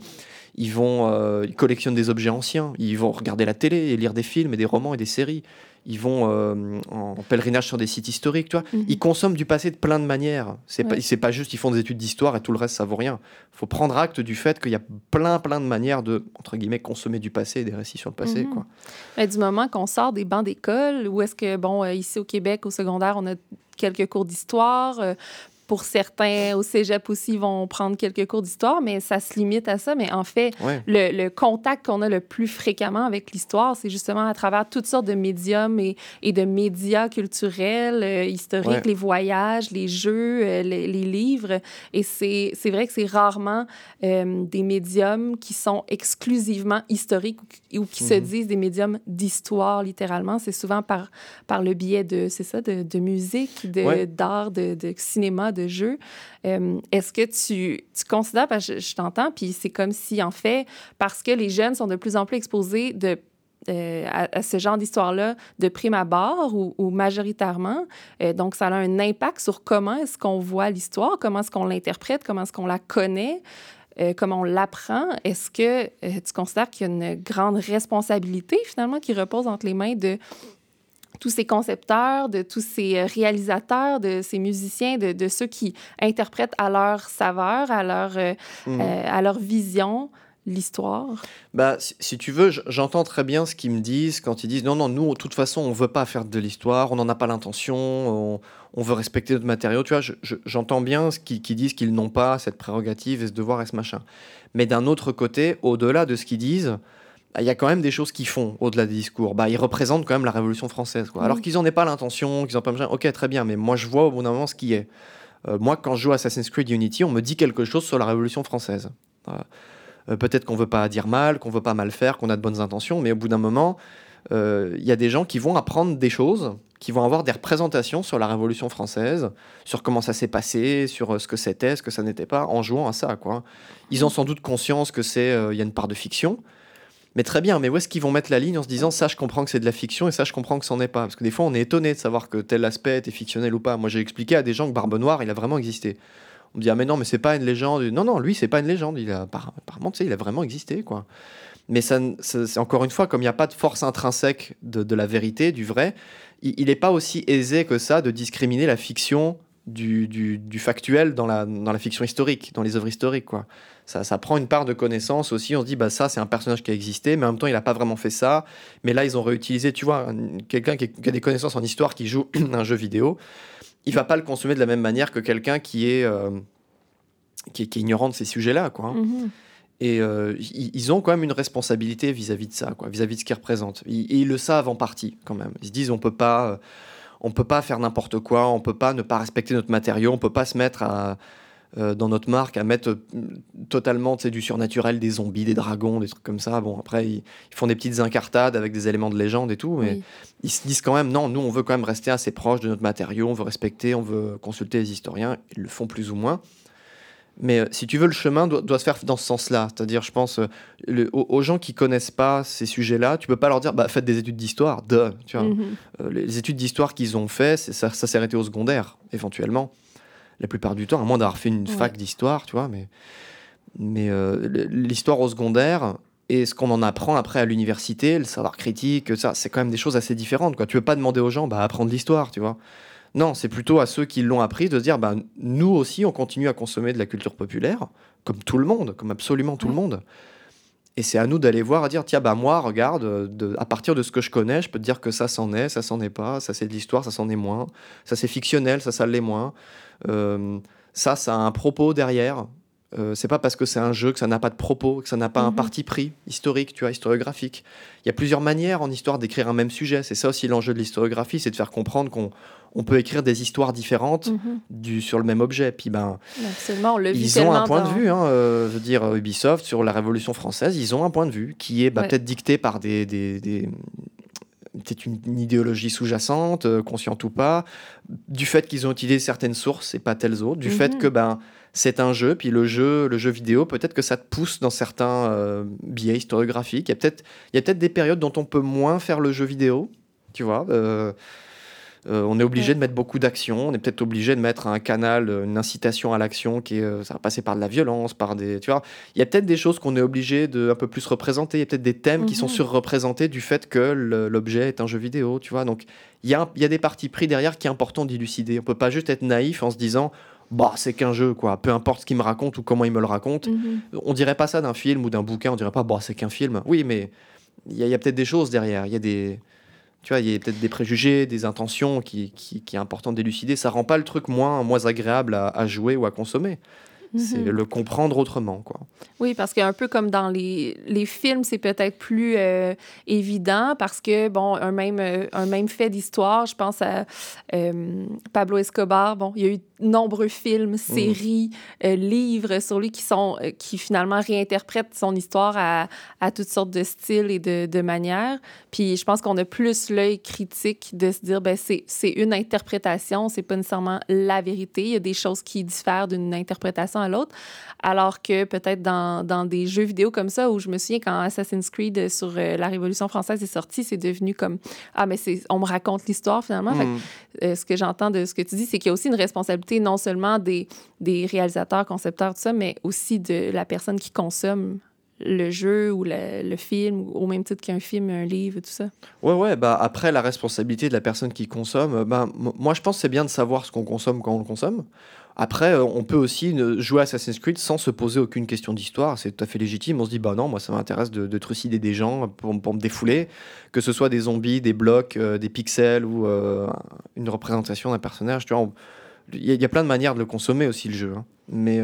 ils vont euh, ils collectionnent des objets anciens, ils vont regarder la télé et lire des films et des romans et des séries. Ils vont euh, en pèlerinage sur des sites historiques, tu vois. Mhm. Ils consomment du passé de plein de manières. C'est pas, c'est pas juste ils font des études d'histoire et tout le reste ça vaut rien. Il faut prendre acte du fait qu'il y a plein plein de manières de entre guillemets consommer du passé et des récits sur le passé, mhm. quoi. Mais du moment qu'on sort des bancs d'école, ou est-ce que bon euh, ici au Québec au secondaire on a quelques cours d'histoire pour certains, au cégep aussi, vont prendre quelques cours d'histoire, mais ça se limite à ça. Mais en fait, le, contact qu'on a le plus fréquemment avec l'histoire, c'est justement à travers toutes sortes de médiums et, et de médias culturels, euh, historiques, les voyages, les jeux, euh, les, livres. Et c'est vrai que c'est rarement euh, des médiums qui sont exclusivement historiques ou, qui se mhm. disent des médiums d'histoire, littéralement. C'est souvent par, par le biais de, c'est ça, de, de musique, d'art, de, de, cinéma, de jeu. Euh, est-ce que tu, considères, parce que je, t'entends, puis c'est comme si, en fait, parce que les jeunes sont de plus en plus exposés euh, à, ce genre d'histoire-là de prime abord ou, ou majoritairement. Euh, donc, ça a un impact sur comment est-ce qu'on voit l'histoire, comment est-ce qu'on l'interprète, comment est-ce qu'on la connaît, comment on l'apprend? Est-ce que tu considères qu'il y a une grande responsabilité, finalement, qui repose entre les mains de tous ces concepteurs, de tous ces euh, réalisateurs, de ces musiciens, de, de ceux qui interprètent à leur saveur, à leur, euh, mmh. euh, à leur vision l'histoire bah, si, tu veux, j'entends très bien ce qu'ils me disent quand ils disent non, non, nous, de toute façon, on veut pas faire de l'histoire, on n'en a pas l'intention, on, on, veut respecter notre matériau. Tu vois, j'entends bien ce qu'ils disent qu'ils n'ont pas cette prérogative et ce devoir et ce machin. Mais d'un autre côté, au-delà de ce qu'ils disent, il y a quand même des choses qu'ils font au-delà des discours. Bah, ils représentent quand même la Révolution française. Quoi. Alors qu'ils n'en aient pas l'intention, qu'ils n'ont pas besoin. Ok, très bien, mais moi je vois au bout d'un moment ce qui est. Euh, moi, quand je joue Assassin's Creed Unity, on me dit quelque chose sur la Révolution française. Euh, peut-être qu'on veut pas dire mal, qu'on veut pas mal faire, qu'on a de bonnes intentions, mais au bout d'un moment, euh, il y a des gens qui vont apprendre des choses, qui vont avoir des représentations sur la Révolution française, sur comment ça s'est passé, sur euh, ce que c'était, ce que ça n'était pas, en jouant à ça. Quoi. Ils ont sans doute conscience que c'est, il y a une part de fiction, mais très bien. Mais où est-ce qu'ils vont mettre la ligne en se disant ça, je comprends que c'est de la fiction et ça, je comprends que c'en est pas? Parce que des fois, on est étonné de savoir que tel aspect était fictionnel ou pas. Moi, j'ai expliqué à des gens que Barbe Noire, il a vraiment existé. On me dit ah mais non, mais c'est pas une légende. Non non, lui c'est pas une légende. Il a apparemment, tu sais, il a vraiment existé quoi. Mais ça, c'est encore une fois, comme il n'y a pas de force intrinsèque de, la vérité, du vrai, il n'est pas aussi aisé que ça de discriminer la fiction du, factuel dans la, dans la fiction historique, dans les œuvres historiques. Quoi. Ça, ça prend une part de connaissance aussi. On se dit, bah, ça, c'est un personnage qui a existé, mais en même temps, il n'a pas vraiment fait ça. Mais là, ils ont réutilisé, tu vois, quelqu'un qui, a des connaissances en histoire qui joue un jeu vidéo, il va pas le consommer de la même manière que quelqu'un qui, est euh, qui, est, ignorant de ces sujets-là. quoi. Hein. Mm-hmm. Et euh, ils ont quand même une responsabilité vis-à-vis de ça, vis-à-vis de ce qu'ils représentent. Et, ils le savent en partie, quand même. Ils se disent, on peut pas, euh, on peut pas faire n'importe quoi, on peut pas ne pas respecter notre matériau, on peut pas se mettre à, euh, dans notre marque à mettre totalement du surnaturel, des zombies, des dragons, des trucs comme ça. Bon, après, ils, font des petites incartades avec des éléments de légende et tout, mais ils se disent quand même, non, nous, on veut quand même rester assez proche de notre matériau, on veut respecter, on veut consulter les historiens. Ils le font plus ou moins. Mais euh, si tu veux, le chemin doit, se faire dans ce sens-là. C'est-à-dire, je pense, euh, aux, gens qui connaissent pas ces sujets-là, tu peux pas leur dire, bah, faites des études d'histoire. De, tu vois. Mhm. Euh, les études d'histoire qu'ils ont fait, ça, ça s'est arrêté au secondaire, éventuellement. La plupart du temps, à moins d'avoir fait une fac d'histoire, tu vois. Mais, mais l'histoire au secondaire et ce qu'on en apprend après à l'université, le savoir critique, ça, c'est quand même des choses assez différentes. Quoi. Tu veux pas demander aux gens, bah, apprendre l'histoire, tu vois. Non, c'est plutôt à ceux qui l'ont appris de se dire, ben, nous aussi, on continue à consommer de la culture populaire, comme tout le monde, comme absolument tout le monde. Et c'est à nous d'aller voir, à dire, tiens, bah moi, regarde, à partir de ce que je connais, je peux te dire que ça s'en est, ça s'en est pas, ça c'est de l'histoire, ça s'en est moins, ça c'est fictionnel, ça ça l'est moins. Euh, ça, ça a un propos derrière. Euh, c'est pas parce que c'est un jeu que ça n'a pas de propos, que ça n'a pas un mhm. parti pris historique, tu vois, historiographique. Il y a plusieurs manières en histoire d'écrire un même sujet. C'est ça aussi l'enjeu de l'historiographie, c'est de faire comprendre qu'on on peut écrire des histoires différentes mhm. du, sur le même objet. Puis ben, ils ont un point de vue. Hein, euh, je veux dire, Ubisoft sur la Révolution française, ils ont un point de vue qui est bah, peut-être dicté par des, des, des peut-être une, idéologie sous-jacente, euh, consciente ou pas, du fait qu'ils ont utilisé certaines sources et pas telles autres, du fait mhm. que ben c'est un jeu, puis le jeu, le jeu vidéo, peut-être que ça te pousse dans certains euh, biais historiographiques. Il y a peut-être peut des périodes dont on peut moins faire le jeu vidéo, tu vois. Euh, euh, on est obligé de mettre beaucoup d'action. On est peut-être obligé de mettre un canal, une incitation à l'action qui est, ça va passer par de la violence, par des, tu vois. Il y a peut-être des choses qu'on est obligé de un peu plus représenter. Il y a peut-être des thèmes qui sont mhm. surreprésentés du fait que l'objet est un jeu vidéo, tu vois. Donc il y a, y a des parties pris derrière qui est important d'élucider. On peut pas juste être naïf en se disant bah c'est qu'un jeu quoi. Peu importe ce qu'il me raconte ou comment il me le raconte. Mhm. on dirait pas ça d'un film ou d'un bouquin. On dirait pas bah c'est qu'un film. Oui mais il y a, peut-être des choses derrière. Il y a des tu vois il y a peut-être des préjugés des intentions qui, qui, qui est important d'élucider. Ça rend pas le truc moins moins agréable à jouer ou à consommer c'est mhm. le comprendre autrement, quoi. Oui, parce qu'un peu comme dans les, les films, c'est peut-être plus euh, évident parce que, bon, un même, euh, un même fait d'histoire, je pense à euh, Pablo Escobar, bon, il y a eu nombreux films, mhm. séries, livres sur lui qui sont, qui finalement réinterprètent son histoire à, à toutes sortes de styles et de, de manières. Puis je pense qu'on a plus l'œil critique de se dire, ben c'est une interprétation, c'est pas nécessairement la vérité. Il y a des choses qui diffèrent d'une interprétation à l'autre. Alors que peut-être dans, dans, des jeux vidéo comme ça, où je me souviens quand Assassin's Creed sur euh, la Révolution française est sorti, c'est devenu comme Ah, mais c'est, on me raconte l'histoire finalement. Hmm. Euh, ce que j'entends de ce que tu dis, c'est qu'il y a aussi une responsabilité non seulement des, des réalisateurs, concepteurs, tout ça, mais aussi de la personne qui consomme le jeu ou le, film, au même titre qu'un film, un livre, tout ça. Ouais, ouais, bah après, la responsabilité de la personne qui consomme, bah, moi je pense que c'est bien de savoir ce qu'on consomme quand on le consomme. Après, euh, on peut aussi jouer Assassin's Creed sans se poser aucune question d'histoire. C'est tout à fait légitime. On se dit, bah non, moi, ça m'intéresse de, trucider des gens pour, me défouler, que ce soit des zombies, des blocs, euh, des pixels ou euh, une représentation d'un personnage. Tu vois, il y, a plein de manières de le consommer aussi, le jeu. Hein. Mais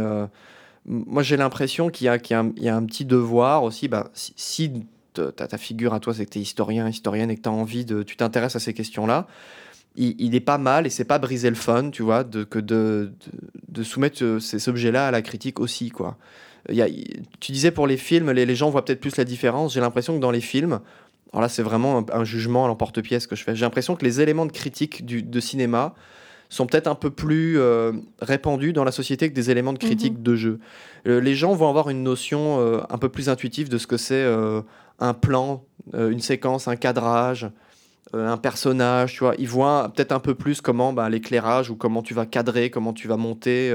moi, j'ai l'impression qu'il y, a un petit devoir aussi. Bah, si, si ta figure à toi, c'est que tu es historien, historienne et que tu as envie de. Tu t'intéresses à ces questions-là il, est pas mal et c'est pas briser le fun, tu vois, de, que de, de, soumettre ces objets-là à la critique aussi, quoi. Il y a, tu disais pour les films, les, les gens voient peut-être plus la différence. J'ai l'impression que dans les films, alors là c'est vraiment un, jugement à l'emporte-pièce que je fais, j'ai l'impression que les éléments de critique du, de cinéma sont peut-être un peu plus euh, répandus dans la société que des éléments de critique mhm. de jeu. Euh, les gens vont avoir une notion euh, un peu plus intuitive de ce que c'est un plan, une séquence, un cadrage, un personnage, tu vois. Ils voient peut-être un peu plus comment bah, l'éclairage ou comment tu vas cadrer, comment tu vas monter,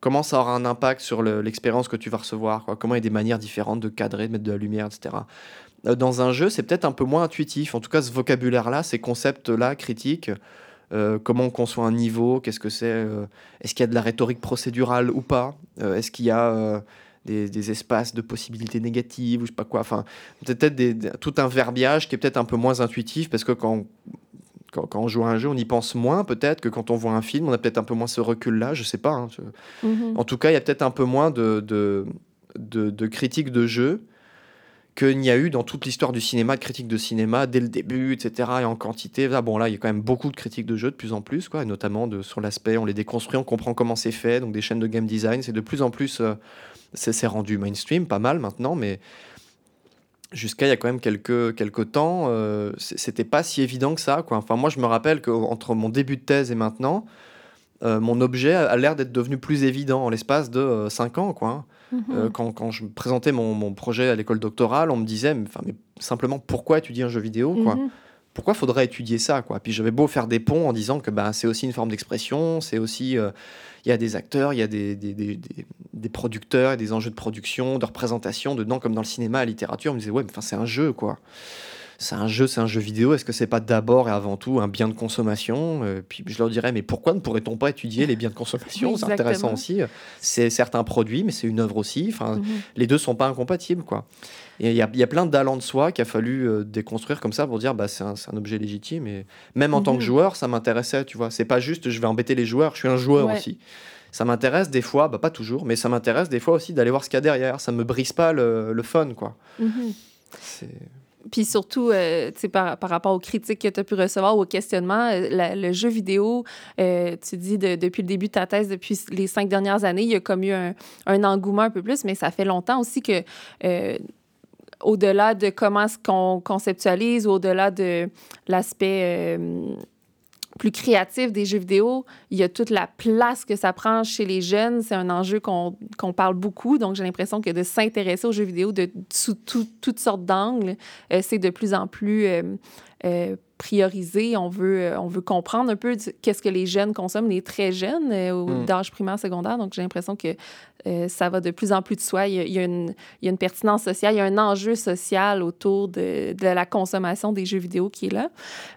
comment ça aura un impact sur l'expérience que tu vas recevoir, quoi. comment il y a des manières différentes de cadrer, de mettre de la lumière, etc. Dans un jeu, c'est peut-être un peu moins intuitif. En tout cas, ce vocabulaire-là, ces concepts-là critiques, euh, comment on conçoit un niveau, qu'est-ce que c'est, euh, est-ce qu'il y a de la rhétorique procédurale ou pas, euh, est-ce qu'il y a des, espaces de possibilités négatives ou je sais pas quoi, enfin peut-être tout un verbiage qui est peut-être un peu moins intuitif parce que quand, quand, on joue à un jeu, on y pense moins peut-être que quand on voit un film, on a peut-être un peu moins ce recul-là, je sais pas. Hein, mm-hmm. En tout cas, il y a peut-être un peu moins de, de, de, de critiques de jeu qu'il n'y a eu dans toute l'histoire du cinéma, de critiques de cinéma, dès le début, etc., et en quantité. Là, bon, là, il y a quand même beaucoup de critiques de jeux de plus en plus, quoi, notamment de, sur l'aspect, on les déconstruit, on comprend comment c'est fait, donc des chaînes de game design, c'est de plus en plus, euh, c'est rendu mainstream, pas mal maintenant, mais jusqu'à il y a quand même quelques, quelques temps, euh, c'était pas si évident que ça, quoi. Enfin, moi, je me rappelle qu'entre mon début de thèse et maintenant, euh, mon objet a l'air d'être devenu plus évident en l'espace de 5 ans, quoi. Euh, mhm. quand, quand, je présentais mon, mon projet à l'école doctorale, on me disait, mais, mais simplement, pourquoi étudier un jeu vidéo quoi? Mhm. Pourquoi faudrait étudier ça quoi? Puis j'avais beau faire des ponts en disant que bah, c'est aussi une forme d'expression, c'est aussi... Euh, il y a des acteurs, il y a des, des, des, des, producteurs, des enjeux de production, de représentation dedans, comme dans le cinéma, la littérature. On me disait, ouais, mais c'est un jeu, quoi c'est un jeu, c'est un jeu vidéo. Est-ce que c'est pas d'abord et avant tout un bien de consommation euh, Puis je leur dirais, mais pourquoi ne pourrait-on pas étudier les biens de consommation? C'est intéressant aussi. C'est certains produits, mais c'est une œuvre aussi. Enfin, mhm. les deux sont pas incompatibles, quoi. Et il y a, y a, plein d'allants de soi qu'il a fallu euh, déconstruire comme ça pour dire, bah c'est un, un, objet légitime. Et même en tant que mhm. joueur, ça m'intéressait, tu vois. C'est pas juste, je vais embêter les joueurs. Je suis un joueur aussi ça m'intéresse des fois, bah pas toujours, mais ça m'intéresse des fois aussi d'aller voir ce qu'il y a derrière. Ça me brise pas le, le fun, quoi. Mhm. Puis surtout, euh, par, par rapport aux critiques que tu as pu recevoir ou aux questionnements, euh, le jeu vidéo, euh, tu dis depuis le début de ta thèse, depuis les cinq dernières années, il y a comme eu un, un engouement un peu plus, mais ça fait longtemps aussi que au-delà de comment est-ce qu'on conceptualise, au-delà de l'aspect plus créatif des jeux vidéo. Il y a toute la place que ça prend chez les jeunes. C'est un enjeu qu'on parle beaucoup. Donc, j'ai l'impression que de s'intéresser aux jeux vidéo de, sous toutes sortes d'angles, euh, c'est de plus en plus euh, prioriser, on veut, euh, on veut comprendre un peu qu'est-ce que les jeunes consomment, les très jeunes, euh, mm. d'âge primaire, secondaire. Donc, j'ai l'impression que euh, ça va de plus en plus de soi. Il y, a, une, il y, a, une, pertinence sociale, il y a un enjeu social autour de, de la consommation des jeux vidéo qui est là.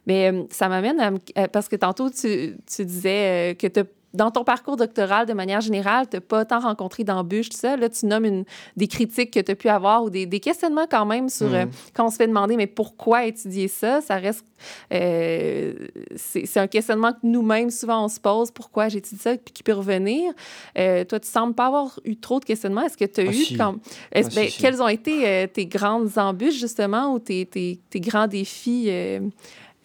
Mais ça m'amène à... Parce que tantôt, tu, tu disais que tu as dans ton parcours doctoral, de manière générale, tu n'as pas tant rencontré d'embûches, tout ça. Là, tu nommes une, des critiques que tu as pu avoir ou des, des, questionnements quand même sur mm. euh, quand on se fait demander, mais pourquoi étudier ça? Ça reste. Euh, c'est un questionnement que nous-mêmes, souvent, on se pose. Pourquoi j'étudie ça? Puis qui peut revenir. Euh, toi, tu sembles pas avoir eu trop de questionnements. Est-ce que tu as ah, eu. Quand, ah, ben, Quelles ont été tes grandes embûches, justement, ou tes, tes, tes grands défis?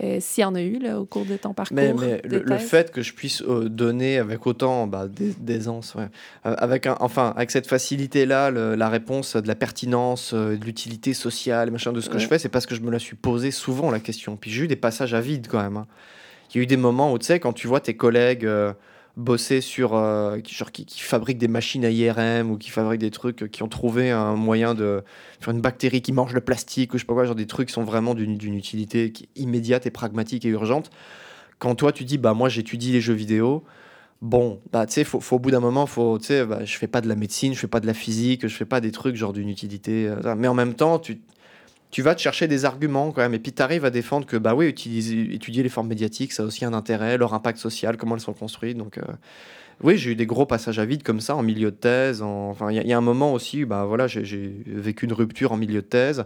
Euh, s'il y en a eu là, au cours de ton parcours. Mais, le, fait que je puisse euh, donner avec autant bah, d'aisance, ouais. Euh, avec, un, enfin, avec cette facilité-là, la réponse de la pertinence, de l'utilité sociale, machin, de ce que je fais, c'est parce que je me la suis posé souvent la question. Puis j'ai eu des passages à vide quand même. Hein. Il y a eu des moments où, tu sais, quand tu vois tes collègues bosser sur euh, qui, genre, qui, fabriquent des machines à IRM ou qui fabriquent des trucs qui ont trouvé un moyen de faire une bactérie qui mange le plastique ou je sais pas quoi genre des trucs qui sont vraiment d'une utilité immédiate et pragmatique et urgente. Quand toi tu dis bah moi j'étudie les jeux vidéo bon bah tu sais faut, au bout d'un moment faut tu sais bah, je fais pas de la médecine je fais pas de la physique je fais pas des trucs genre d'une utilité euh, mais en même temps tu tu vas te chercher des arguments quand même, et puis tu arrives à défendre que, bah oui, étudier les formes médiatiques, ça a aussi un intérêt, leur impact social, comment elles sont construites. Donc, euh, oui, j'ai eu des gros passages à vide comme ça, en milieu de thèse. Enfin, il y, a un moment aussi, bah voilà, j'ai vécu une rupture en milieu de thèse.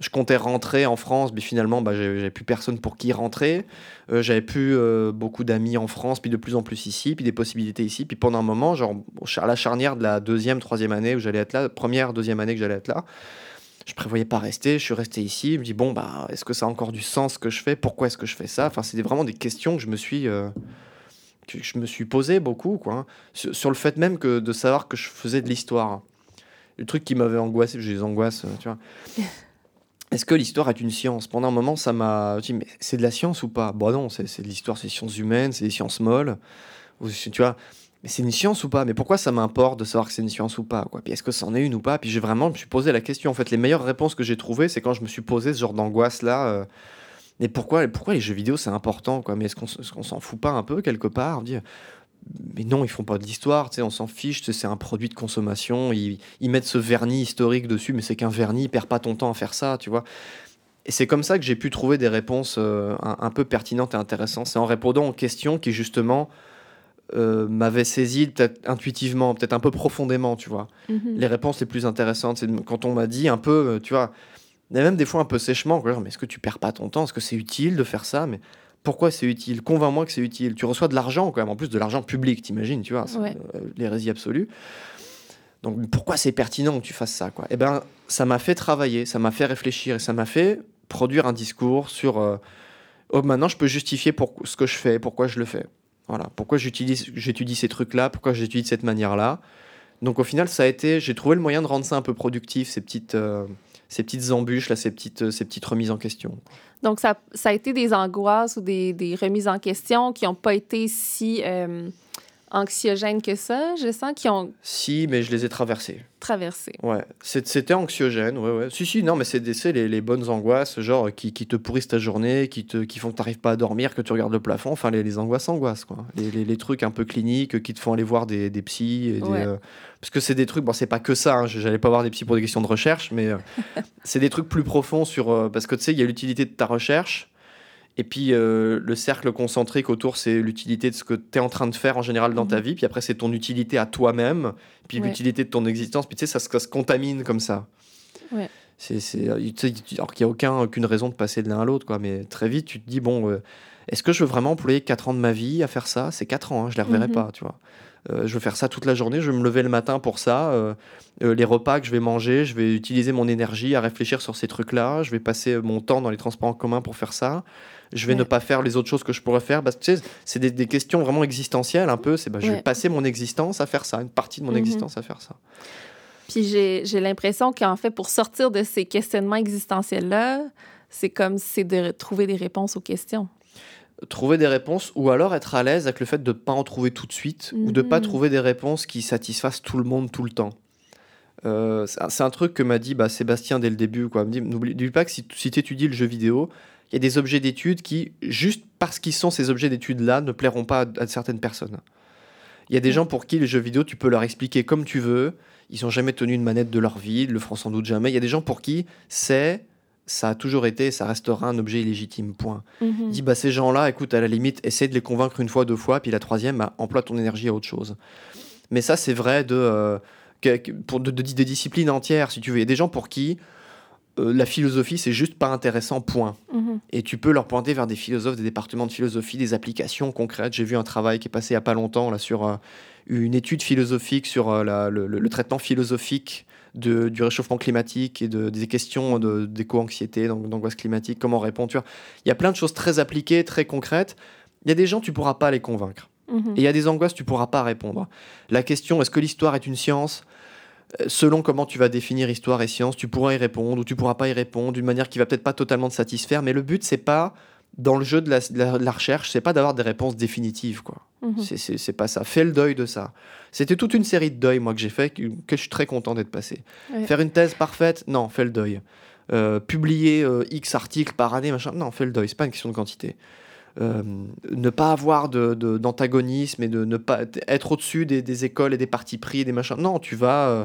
Je comptais rentrer en France, mais finalement, bah, j'avais plus personne pour qui rentrer. Euh, j'avais plus euh, beaucoup d'amis en France, puis de plus en plus ici, puis des possibilités ici. Puis pendant un moment, genre, à la charnière de la deuxième, troisième année où j'allais être là, première, deuxième année que j'allais être là, je prévoyais pas rester, je suis resté ici, je me dis bon bah est-ce que ça a encore du sens ce que je fais? Pourquoi est-ce que je fais ça? Enfin, c'était vraiment des questions que je me suis euh, que je me suis posé beaucoup quoi, hein. sur, le fait même que de savoir que je faisais de l'histoire. Le truc qui m'avait angoissé, j'ai des angoisses, tu vois. est-ce que l'histoire est une science? Pendant un moment, ça m'a dit, mais c'est de la science ou pas? Bon, non, c'est de l'histoire, c'est des sciences humaines, c'est des sciences molles. Tu vois, mais c'est une science ou pas? Mais pourquoi ça m'importe de savoir que c'est une science ou pas quoi? Puis est-ce que c'en est une ou pas? Puis j'ai vraiment, je me suis posé la question. En fait, les meilleures réponses que j'ai trouvées, c'est quand je me suis posé ce genre d'angoisse-là. Euh, mais pourquoi, pourquoi les jeux vidéo, c'est important Mais est-ce qu'on s'en fout pas un peu quelque part? Dire, mais non, ils font pas de l'histoire, tu on s'en fiche, c'est un produit de consommation, ils, ils, mettent ce vernis historique dessus, mais c'est qu'un vernis, perds pas ton temps à faire ça, tu vois? Et c'est comme ça que j'ai pu trouver des réponses euh, un, peu pertinentes et intéressantes. C'est en répondant aux questions qui, justement, euh, m'avaient saisi peut-être intuitivement, peut-être un peu profondément, tu vois. Mm-hmm. Les réponses les plus intéressantes, c'est quand on m'a dit un peu, euh, tu vois, même des fois un peu sèchement, mais est-ce que tu perds pas ton temps? Est-ce que c'est utile de faire ça? Mais pourquoi c'est utile? Convainc-moi que c'est utile. Tu reçois de l'argent quand même, en plus de l'argent public, t'imagines, tu vois, ouais. Euh, l'hérésie absolue. Donc pourquoi c'est pertinent que tu fasses ça quoi? Eh ben, ça m'a fait travailler, ça m'a fait réfléchir et ça m'a fait produire un discours sur euh, oh maintenant je peux justifier pour ce que je fais, pourquoi je le fais. Voilà, pourquoi j'étudie ces trucs là, pourquoi j'étudie de cette manière là. Donc au final, ça a été j'ai trouvé le moyen de rendre ça un peu productif ces petites euh, ces petites embûches, là, ces, petites, ces petites remises en question. Donc, ça, ça a été des angoisses ou des, des remises en question qui n'ont pas été si euh, anxiogènes que ça, je sens, qui ont... Si, mais je les ai traversées. Traversées. Ouais, c'était anxiogène, ouais, ouais. Si, si, non, mais c'est les, les bonnes angoisses, genre, qui, qui, te pourrissent ta journée, qui, te, qui font que tu n'arrives pas à dormir, que tu regardes le plafond, enfin, les, les angoisses, angoisses, quoi. Les, les, les, trucs un peu cliniques qui te font aller voir des, des psys, et des, euh, parce que c'est des trucs, bon, c'est pas que ça, hein, j'allais pas voir des psys pour des questions de recherche, mais euh, c'est des trucs plus profonds sur, euh, parce que tu sais, il y a l'utilité de ta recherche, et puis euh, le cercle concentrique autour, c'est l'utilité de ce que tu es en train de faire en général dans ta mhm. vie. Puis après, c'est ton utilité à toi-même. Puis l'utilité de ton existence. Puis tu sais, ça, se contamine comme ça. Ouais. C'est, alors qu'il n'y a aucun, aucune raison de passer de l'un à l'autre. quoi. Mais très vite, tu te dis, bon, euh, est-ce que je veux vraiment employer 4 ans de ma vie à faire ça? C'est 4 ans, hein, je ne les reverrai mhm. pas, tu vois. Euh, je veux faire ça toute la journée, je vais me lever le matin pour ça. les repas que je vais manger, je vais utiliser mon énergie à réfléchir sur ces trucs-là. Je vais passer mon temps dans les transports en commun pour faire ça je vais ne pas faire les autres choses que je pourrais faire. Bah, tu sais, c'est des, questions vraiment existentielles un peu. C'est bah, je vais passer mon existence à faire ça, une partie de mon mhm. existence à faire ça. Puis j'ai l'impression qu'en fait, pour sortir de ces questionnements existentiels-là, c'est comme c'est de trouver des réponses aux questions. Trouver des réponses ou alors être à l'aise avec le fait de ne pas en trouver tout de suite ou de ne pas mhm. trouver des réponses qui satisfassent tout le monde tout le temps. Euh, c'est un truc que m'a dit bah, Sébastien dès le début. N'oublie pas que si, si tu étudies le jeu vidéo, il y a des objets d'études qui, juste parce qu'ils sont ces objets d'études-là, ne plairont pas à, certaines personnes. Il y a des gens pour qui les jeux vidéo, tu peux leur expliquer comme tu veux. Ils n'ont jamais tenu une manette de leur vie, ils le feront sans doute jamais. Il y a des gens pour qui c'est, ça a toujours été, ça restera un objet illégitime. Point. Mm Dis, bah, ces gens-là, écoute, à la limite, essaie de les convaincre une fois, deux fois, puis la troisième, bah, emploie ton énergie à autre chose. Mais ça, c'est vrai de, euh, pour de, de, disciplines entières, si tu veux. Il y a des gens pour qui euh, la philosophie, c'est juste pas intéressant, point. Mhm. Et tu peux leur pointer vers des philosophes, des départements de philosophie, des applications concrètes. J'ai vu un travail qui est passé il y a pas longtemps là, sur euh, une étude philosophique sur euh, le, traitement philosophique de, du réchauffement climatique et de, des questions d'éco-anxiété, d'angoisse climatique, comment répondre. Il y a plein de choses très appliquées, très concrètes. Il y a des gens, tu pourras pas les convaincre. Mhm. Et il y a des angoisses, tu pourras pas répondre. La question, est-ce que l'histoire est une science? Selon comment tu vas définir histoire et science, tu pourras y répondre ou tu pourras pas y répondre d'une manière qui va peut-être pas totalement te satisfaire. Mais le but, c'est pas dans le jeu de la, de la, recherche, c'est pas d'avoir des réponses définitives, quoi. Mhm. C'est pas ça. Fais le deuil de ça. C'était toute une série de deuils, moi, que j'ai fait, que, je suis très content d'être passé. Faire une thèse parfaite, non, fais le deuil. Euh, publier euh, X articles par année, machin, non, fais le deuil. C'est pas une question de quantité. Euh, ne pas avoir d'antagonisme de, et de ne pas être au-dessus des, écoles et des partis pris et des machins. Non, tu vas euh,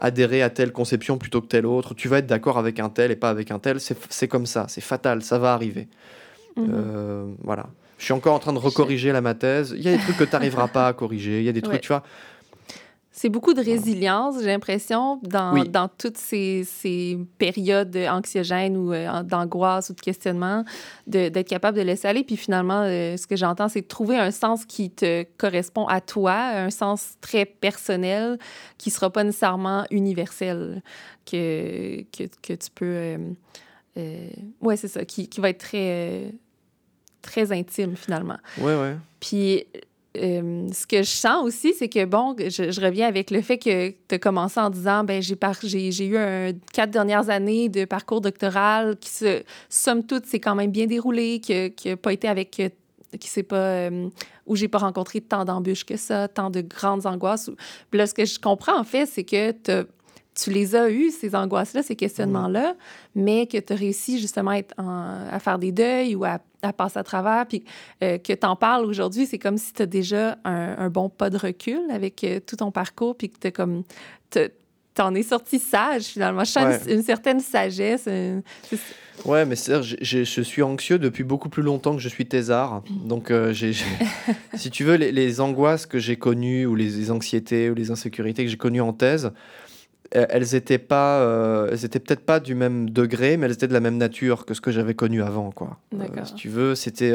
adhérer à telle conception plutôt que telle autre. Tu vas être d'accord avec un tel et pas avec un tel. C'est comme ça, c'est fatal, ça va arriver. Mhm. Euh, voilà. Je suis encore en train de recorriger la ma thèse. Il y a des trucs que tu n'arriveras pas à corriger. Il y a des trucs, tu vois. C'est beaucoup de résilience, j'ai l'impression, dans, dans toutes ces, ces, périodes anxiogènes ou euh, d'angoisse ou de questionnement, d'être capable de laisser aller. Puis finalement, euh, ce que j'entends, c'est de trouver un sens qui te correspond à toi, un sens très personnel qui ne sera pas nécessairement universel, que, que, que tu peux... Euh, oui, c'est ça, qui, qui, va être très, très intime finalement. Oui, oui. Puis euh, ce que je sens aussi, c'est que, bon, je, reviens avec le fait que tu as commencé en disant, ben j'ai, eu quatre dernières années de parcours doctoral qui, se, somme toute, s'est quand même bien déroulé, qui n'a pas été avec qui sait pas euh, où j'ai pas rencontré tant d'embûches que ça, tant de grandes angoisses. Là, ce que je comprends en fait, c'est que tu les as eues, ces angoisses-là, ces questionnements-là, mais que tu as réussi justement à, faire des deuils ou à, passer à travers, puis euh, que tu en parles aujourd'hui, c'est comme si tu as déjà un, bon pas de recul avec euh, tout ton parcours, puis que tu comme t'en es sorti sage finalement. Je sens une, certaine sagesse. Ouais, mais c'est je, je suis anxieux depuis beaucoup plus longtemps que je suis thésard. Donc, euh, si tu veux, les, angoisses que j'ai connues, ou les, anxiétés, ou les insécurités que j'ai connues en thèse, elles étaient pas, euh, elles étaient peut-être pas du même degré, mais elles étaient de la même nature que ce que j'avais connu avant, quoi. Euh, si tu veux, c'était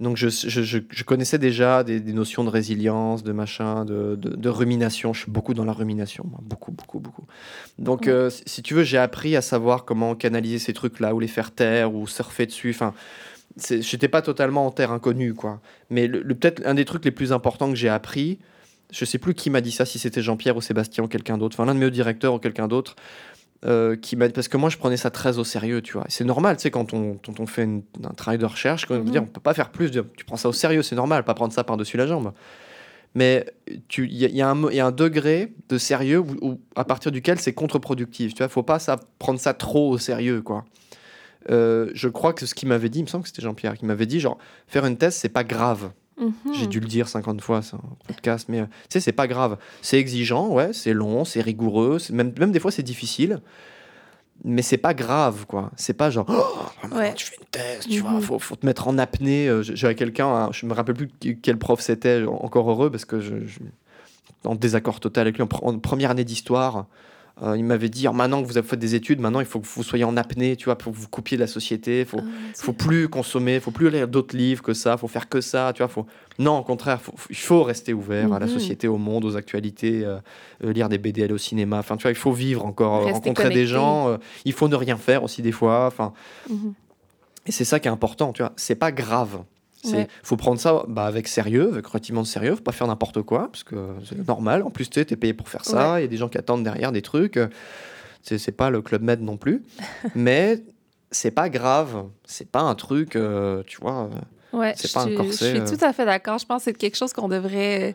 donc je, je, je, connaissais déjà des, des, notions de résilience, de machin, de, de, rumination. Je suis beaucoup dans la rumination, beaucoup, beaucoup, beaucoup. Donc si tu veux, j'ai appris à savoir comment canaliser ces trucs-là, ou les faire taire, ou surfer dessus. Enfin, j'étais pas totalement en terre inconnue, quoi. Mais le, peut-être un des trucs les plus importants que j'ai appris, je sais plus qui m'a dit ça, si c'était Jean-Pierre ou Sébastien ou quelqu'un d'autre, enfin l'un de mes directeurs ou quelqu'un d'autre, euh, qui m'a parce que moi je prenais ça très au sérieux, tu vois. C'est normal, tu sais, quand on, on fait un travail de recherche, quand on mhm. dire, on peut pas faire plus, tu prends ça au sérieux, c'est normal, pas prendre ça par-dessus la jambe. Mais il y, y, a un degré de sérieux où, à partir duquel c'est contre-productif. Tu vois, faut pas ça, prendre ça trop au sérieux, quoi. Euh, je crois que ce qu'il m'avait dit, il me semble que c'était Jean-Pierre qui m'avait dit, genre, faire une thèse, c'est pas grave. Mhm. J'ai dû le dire 50 fois, c'est un podcast, mais euh, tu sais, c'est pas grave. C'est exigeant, ouais, c'est long, c'est rigoureux, même, même des fois c'est difficile, mais c'est pas grave, quoi. C'est pas genre, oh, tu fais une thèse, tu vois, mhm. faut, faut, te mettre en apnée. Euh, j'avais quelqu'un, hein, je me rappelle plus quel prof c'était, encore heureux, parce que je, en désaccord total avec lui, en première année d'histoire. Euh, il m'avait dit, maintenant que vous avez fait des études, maintenant il faut que vous soyez en apnée, tu vois, pour vous coupiez de la société. Il faut, ah, faut plus consommer, il faut plus lire d'autres livres que ça, il faut faire que ça, tu vois. Faut... Non, au contraire, il faut rester ouvert à la mhm. société, au monde, aux actualités, euh, euh, lire des BD, aller au cinéma. Enfin, tu vois, il faut vivre encore, rencontrer des gens. il faut ne rien faire aussi des fois. Enfin, mhm. et c'est ça qui est important, tu vois. C'est pas grave. Il faut prendre ça bah, avec sérieux, avec relativement de sérieux, faut pas faire n'importe quoi, parce que c'est normal. En plus, tu es payé pour faire ça, il y a des gens qui attendent derrière des trucs. C'est pas le Club Med non plus. mais c'est pas grave, c'est pas un truc, euh, tu vois. Ouais, c'est pas un corset. Je suis euh. tout à fait d'accord. Je pense que c'est quelque chose qu'on devrait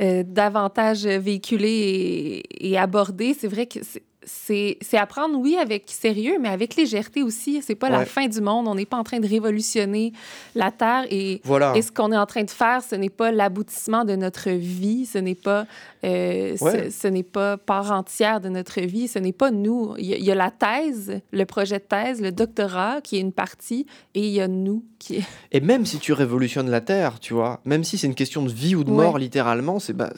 euh, davantage véhiculer et, et aborder. C'est vrai que c'est apprendre, oui, avec sérieux, mais avec légèreté aussi. C'est pas la fin du monde. On n'est pas en train de révolutionner la Terre. Et, et ce qu'on est en train de faire, ce n'est pas l'aboutissement de notre vie. Ce n'est pas, euh, ce, n'est pas part entière de notre vie. Ce n'est pas nous. Il y, a, la thèse, le projet de thèse, le doctorat, qui est une partie, et il y a nous qui est... Et même si tu révolutionnes la Terre, tu vois, même si c'est une question de vie ou de mort, littéralement, c'est... Bah,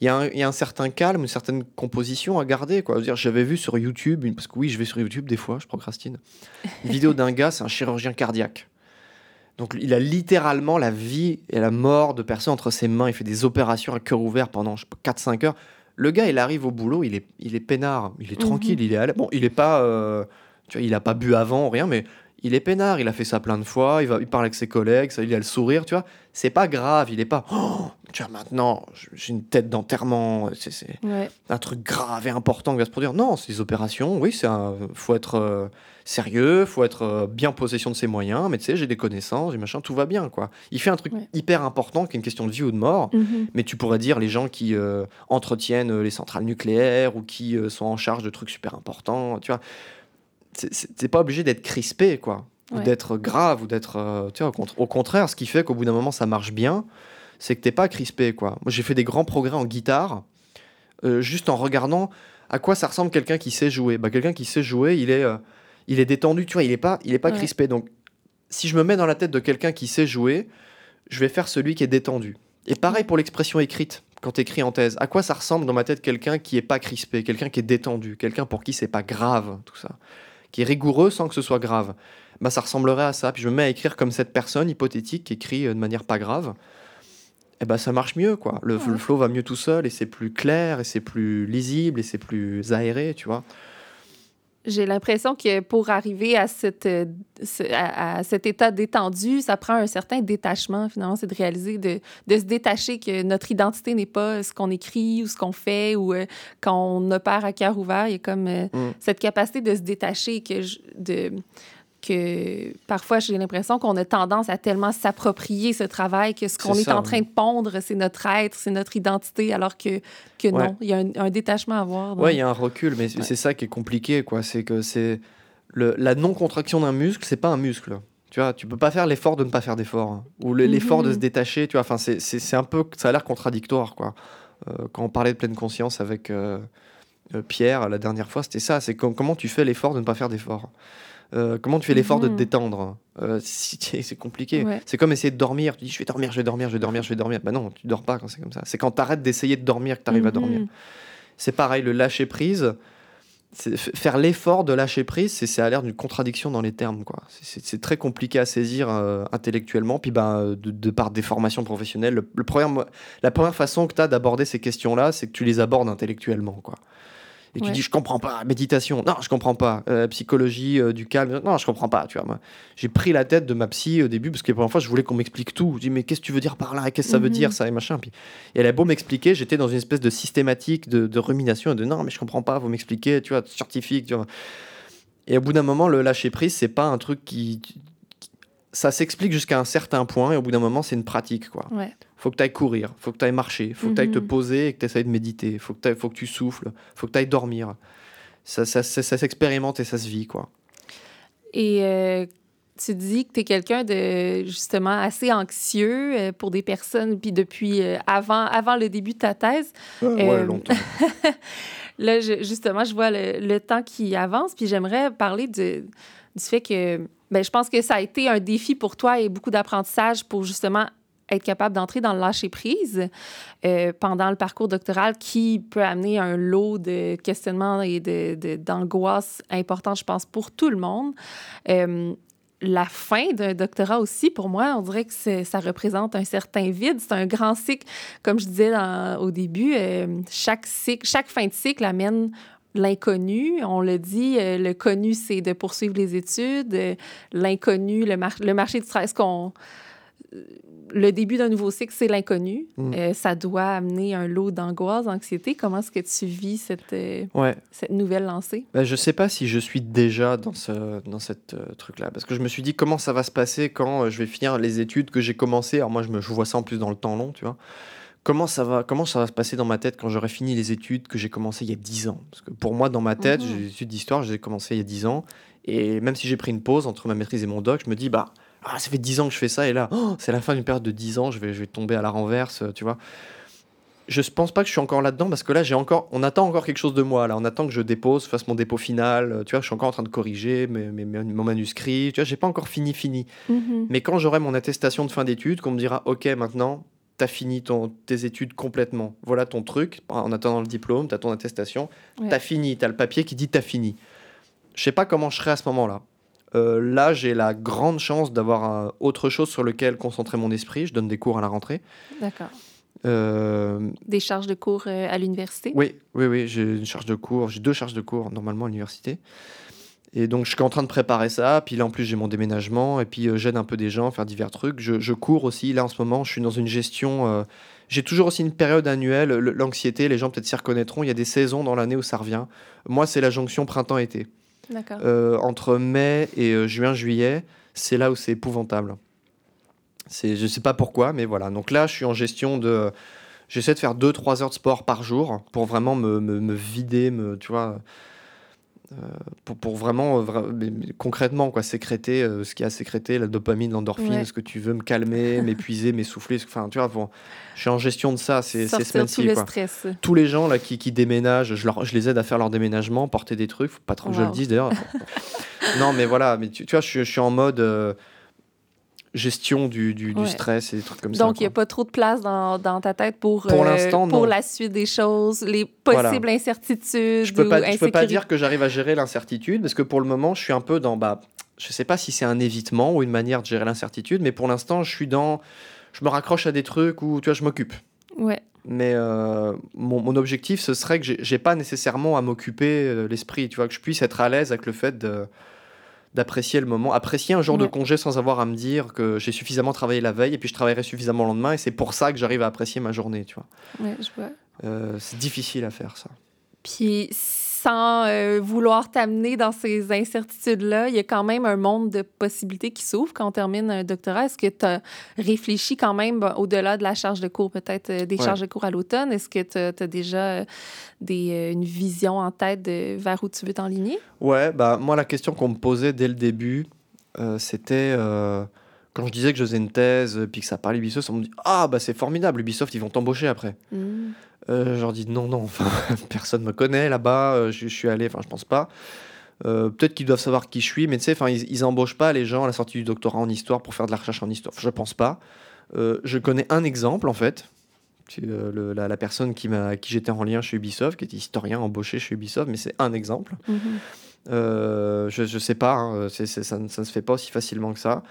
il y, a un certain calme, une certaine composition à garder. Quoi. J'avais vu sur YouTube, parce que oui, je vais sur YouTube des fois, je procrastine, une vidéo d'un gars, c'est un chirurgien cardiaque. Donc il a littéralement la vie et la mort de personnes entre ses mains. Il fait des opérations à cœur ouvert pendant 4-5 heures. Le gars, il arrive au boulot, il est, il est peinard, il est tranquille, mhm. il est à Bon, il est pas... Euh, tu vois, il n'a pas bu avant, rien, mais il est peinard, il a fait ça plein de fois, il, va, il parle avec ses collègues, ça, il a le sourire, tu vois. C'est pas grave, il est pas, oh, tu vois, maintenant, j'ai une tête d'enterrement, c'est un truc grave et important qui va se produire. Non, c'est des opérations, oui, c'est faut être euh, sérieux, faut être euh, bien possession de ses moyens, mais tu sais, j'ai des connaissances, j'ai machin, tout va bien, quoi. Il fait un truc hyper important qui est une question de vie ou de mort, mm-hmm. mais tu pourrais dire les gens qui euh, entretiennent les centrales nucléaires ou qui sont en charge de trucs super importants, tu vois c'est pas obligé d'être crispé, quoi. Ou d'être grave, ou d'être. Euh, tu vois, au, contraire, ce qui fait qu'au bout d'un moment, ça marche bien, c'est que t'es pas crispé, quoi. Moi, j'ai fait des grands progrès en guitare, euh, juste en regardant à quoi ça ressemble quelqu'un qui sait jouer. Bah, quelqu'un qui sait jouer, il est, euh, il est détendu, tu vois, il est pas, il est pas crispé. Donc, si je me mets dans la tête de quelqu'un qui sait jouer, je vais faire celui qui est détendu. Et pareil pour l'expression écrite quand tu écris en thèse. À quoi ça ressemble dans ma tête quelqu'un qui est pas crispé, quelqu'un qui est détendu, quelqu'un pour qui c'est pas grave tout ça qui est rigoureux sans que ce soit grave. Bah, ça ressemblerait à ça. Puis je me mets à écrire comme cette personne hypothétique qui écrit euh, de manière pas grave. Et bah, ça marche mieux, quoi. Le, le flow va mieux tout seul et c'est plus clair et c'est plus lisible et c'est plus aéré, tu vois. J'ai l'impression que pour arriver à, cette, euh, à, cet état détendu, ça prend un certain détachement, finalement. C'est de réaliser, de, de, se détacher que notre identité n'est pas ce qu'on écrit ou ce qu'on fait ou euh, quand on opère à cœur ouvert. Il y a comme euh, mm. cette capacité de se détacher, que de, que parfois j'ai l'impression qu'on a tendance à tellement s'approprier ce travail que ce qu'on est, en train de pondre, c'est notre être, c'est notre identité, alors que, que non, il y a un, détachement à avoir. Oui, il y a un recul, mais c'est ça qui est compliqué, quoi. C'est que c'est la non-contraction d'un muscle, c'est pas un muscle. Tu vois, tu peux pas faire l'effort de ne pas faire d'effort, hein. ou l'effort de se mhm. détacher. Tu vois, enfin, c'est un peu, ça a l'air contradictoire, quoi. Euh, quand on parlait de pleine conscience avec euh, euh, Pierre la dernière fois, c'était ça. C'est comment tu fais l'effort de ne pas faire d'effort. Euh, comment tu fais l'effort de te mhm. détendre euh, C'est compliqué. C'est comme essayer de dormir. Tu dis, je vais dormir, je vais dormir, je vais dormir, je vais dormir. Bah non, tu dors pas quand c'est comme ça. C'est quand tu arrêtes d'essayer de dormir que tu arrives à dormir. Mhm. C'est pareil, le lâcher prise. Faire l'effort de lâcher prise, c'est à l'air d'une contradiction dans les termes. quoi. C'est très compliqué à saisir euh, intellectuellement. Puis ben, de, par des formations professionnelles, le, la première façon que tu as d'aborder ces questions-là, c'est que tu les abordes intellectuellement. quoi et tu dis je comprends pas méditation. Non je comprends pas. Euh, psychologie euh, du calme. Non je comprends pas tu vois moi. J'ai pris la tête de ma psy au début parce que la première fois je voulais qu'on m'explique tout. Je dis mais qu'est-ce que tu veux dire par là? Qu'est-ce que ça veut dire mhm. ça? Et machin. Puis et elle a beau m'expliquer j'étais dans une espèce de systématique de, de rumination et de non mais je comprends pas vous m'expliquez tu vois scientifique tu vois. Et au bout d'un moment le lâcher prise c'est pas un truc qui ça s'explique jusqu'à un certain point et au bout d'un moment c'est une pratique quoi. Ouais faut que tu ailles courir, faut que tu ailles marcher, faut que tu ailles te mhm. poser et que tu essayes de méditer, faut que, faut que tu souffles, faut que tu ailles dormir. Ça, ça, ça, s'expérimente et ça se vit, quoi. Et euh, tu dis que tu es quelqu'un de justement assez anxieux euh, pour des personnes, puis depuis euh, avant, avant le début de ta thèse. ouais, longtemps. là, justement, je vois le, temps qui avance, puis j'aimerais parler du fait que ben, je pense que ça a été un défi pour toi et beaucoup d'apprentissage pour justement être capable d'entrer dans le lâcher-prise euh, pendant le parcours doctoral qui peut amener un lot de questionnements et d'angoisse de, importante, je pense, pour tout le monde. Euh, la fin d'un doctorat aussi, pour moi, on dirait que ça représente un certain vide. C'est un grand cycle. Comme je disais au début, euh, chaque, cycle, chaque fin de cycle amène l'inconnu. On le dit, le connu, c'est de poursuivre les études. L'inconnu, le, le marché du travail, ce qu'on le début d'un nouveau cycle, c'est l'inconnu. Mm. Euh, ça doit amener un lot d'angoisse, d'anxiété. Comment est-ce que tu vis cette, euh, cette nouvelle lancée? Ben, je ne sais pas si je suis déjà dans, ce, dans cette euh, truc-là. Parce que je me suis dit, comment ça va se passer quand je vais finir les études que j'ai commencées? Alors moi, je, me, je vois ça en plus dans le temps long, tu vois. Comment ça, va, comment ça va se passer dans ma tête quand j'aurai fini les études que j'ai commencées il y a 10 ans? Parce que pour moi, dans ma tête, mm-hmm. j'ai les études d'histoire, j'ai commencé il y a 10 ans. Et même si j'ai pris une pause entre ma maîtrise et mon doc, je me dis, bah ah, ça fait 10 ans que je fais ça, et là, oh, c'est la fin d'une période de 10 ans, je vais, je vais tomber à la renverse, tu vois. Je pense pas que je suis encore là-dedans parce que là, j'ai encore, on attend encore quelque chose de moi. Là, on attend que je dépose, fasse mon dépôt final. Tu vois, je suis encore en train de corriger mes, mes, mon manuscrit. Tu vois, j'ai pas encore fini, fini. Mm-hmm. Mais quand j'aurai mon attestation de fin d'études, qu'on me dira, ok, maintenant, tu as fini ton, tes études complètement. Voilà ton truc. En attendant le diplôme, tu as ton attestation. Tu as fini. Tu as le papier qui dit tu as fini. Je sais pas comment je serai à ce moment-là. Euh, là, j'ai la grande chance d'avoir autre chose sur lequel concentrer mon esprit. Je donne des cours à la rentrée. D'accord. Euh, des charges de cours euh, à l'université? Oui, oui, oui. J'ai une charge de cours. J'ai deux charges de cours normalement à l'université. Et donc, je suis en train de préparer ça. Puis là, en plus, j'ai mon déménagement. Et puis, j'aide un peu des gens à faire divers trucs. Je, je, cours aussi. Là, en ce moment, je suis dans une gestion. j'ai toujours aussi une période annuelle. L'anxiété, les gens peut-être s'y reconnaîtront. Il y a des saisons dans l'année où ça revient. Moi, c'est la jonction printemps-été. Euh, entre mai et euh, juin-juillet, c'est là où c'est épouvantable. C'est, je sais pas pourquoi, mais voilà. Donc là, je suis en gestion de. J'essaie de faire 2-3 heures de sport par jour pour vraiment me, me, me vider, me, tu vois, pour, pour, vraiment, euh, concrètement, quoi, sécréter euh, ce qui a sécrété, la dopamine, l'endorphine, ce que tu veux me calmer, m'épuiser, m'essouffler. Enfin, tu vois, je suis en gestion de ça ces, ces semaines-ci. Tous les gens là, qui, qui déménagent, je, leur, je, les aide à faire leur déménagement, porter des trucs. Faut pas trop que je le dise d'ailleurs. non, mais voilà, mais tu, tu vois, je, je, suis en mode gestion du, du, stress et des trucs comme ça. Donc, il n'y a pas trop de place dans, dans ta tête pour, pour, euh, pour la suite des choses, les possibles incertitudes. Je ne peux, pas, peux pas dire que j'arrive à gérer l'incertitude parce que pour le moment, je suis un peu dans. Bah, je ne sais pas si c'est un évitement ou une manière de gérer l'incertitude, mais pour l'instant, je suis dans. Je me raccroche à des trucs où tu vois, je m'occupe. Ouais. Mais euh, mon, mon, objectif, ce serait que j'ai pas nécessairement à m'occuper euh, l'esprit, tu vois, que je puisse être à l'aise avec le fait de d'apprécier le moment, apprécier un jour de congé sans avoir à me dire que j'ai suffisamment travaillé la veille et puis je travaillerai suffisamment le lendemain et c'est pour ça que j'arrive à apprécier ma journée, tu vois. Ouais, je vois. Euh, c'est difficile à faire ça. Puis sans euh, vouloir t'amener dans ces incertitudes-là, il y a quand même un monde de possibilités qui s'ouvre quand on termine un doctorat. Est-ce que tu as réfléchi quand même au-delà de la charge de cours, peut-être euh, des charges de cours à l'automne? Est-ce que tu as, déjà euh, des, une vision en tête de vers où tu veux t'enligner? Ouais, bah, moi, la question qu'on me posait dès le début, c'était quand je disais que je faisais une thèse puis que ça parlait Ubisoft, on me dit Ah, bah c'est formidable, Ubisoft, ils vont t'embaucher après. Mmh. Euh, je leur dis non, non, enfin, personne me connaît là-bas, euh, je, suis allé, enfin, je pense pas. Euh, peut-être qu'ils doivent savoir qui je suis, mais tu sais, enfin, ils, ils embauchent pas les gens à la sortie du doctorat en histoire pour faire de la recherche en histoire. Je pense pas. je connais un exemple en fait. Le, la, personne qui, m'a, qui j'étais en lien chez Ubisoft, qui était historien embauché chez Ubisoft, mais c'est un exemple. Mhm. je, je sais pas, hein, ça, ça, ne se fait pas aussi facilement que ça.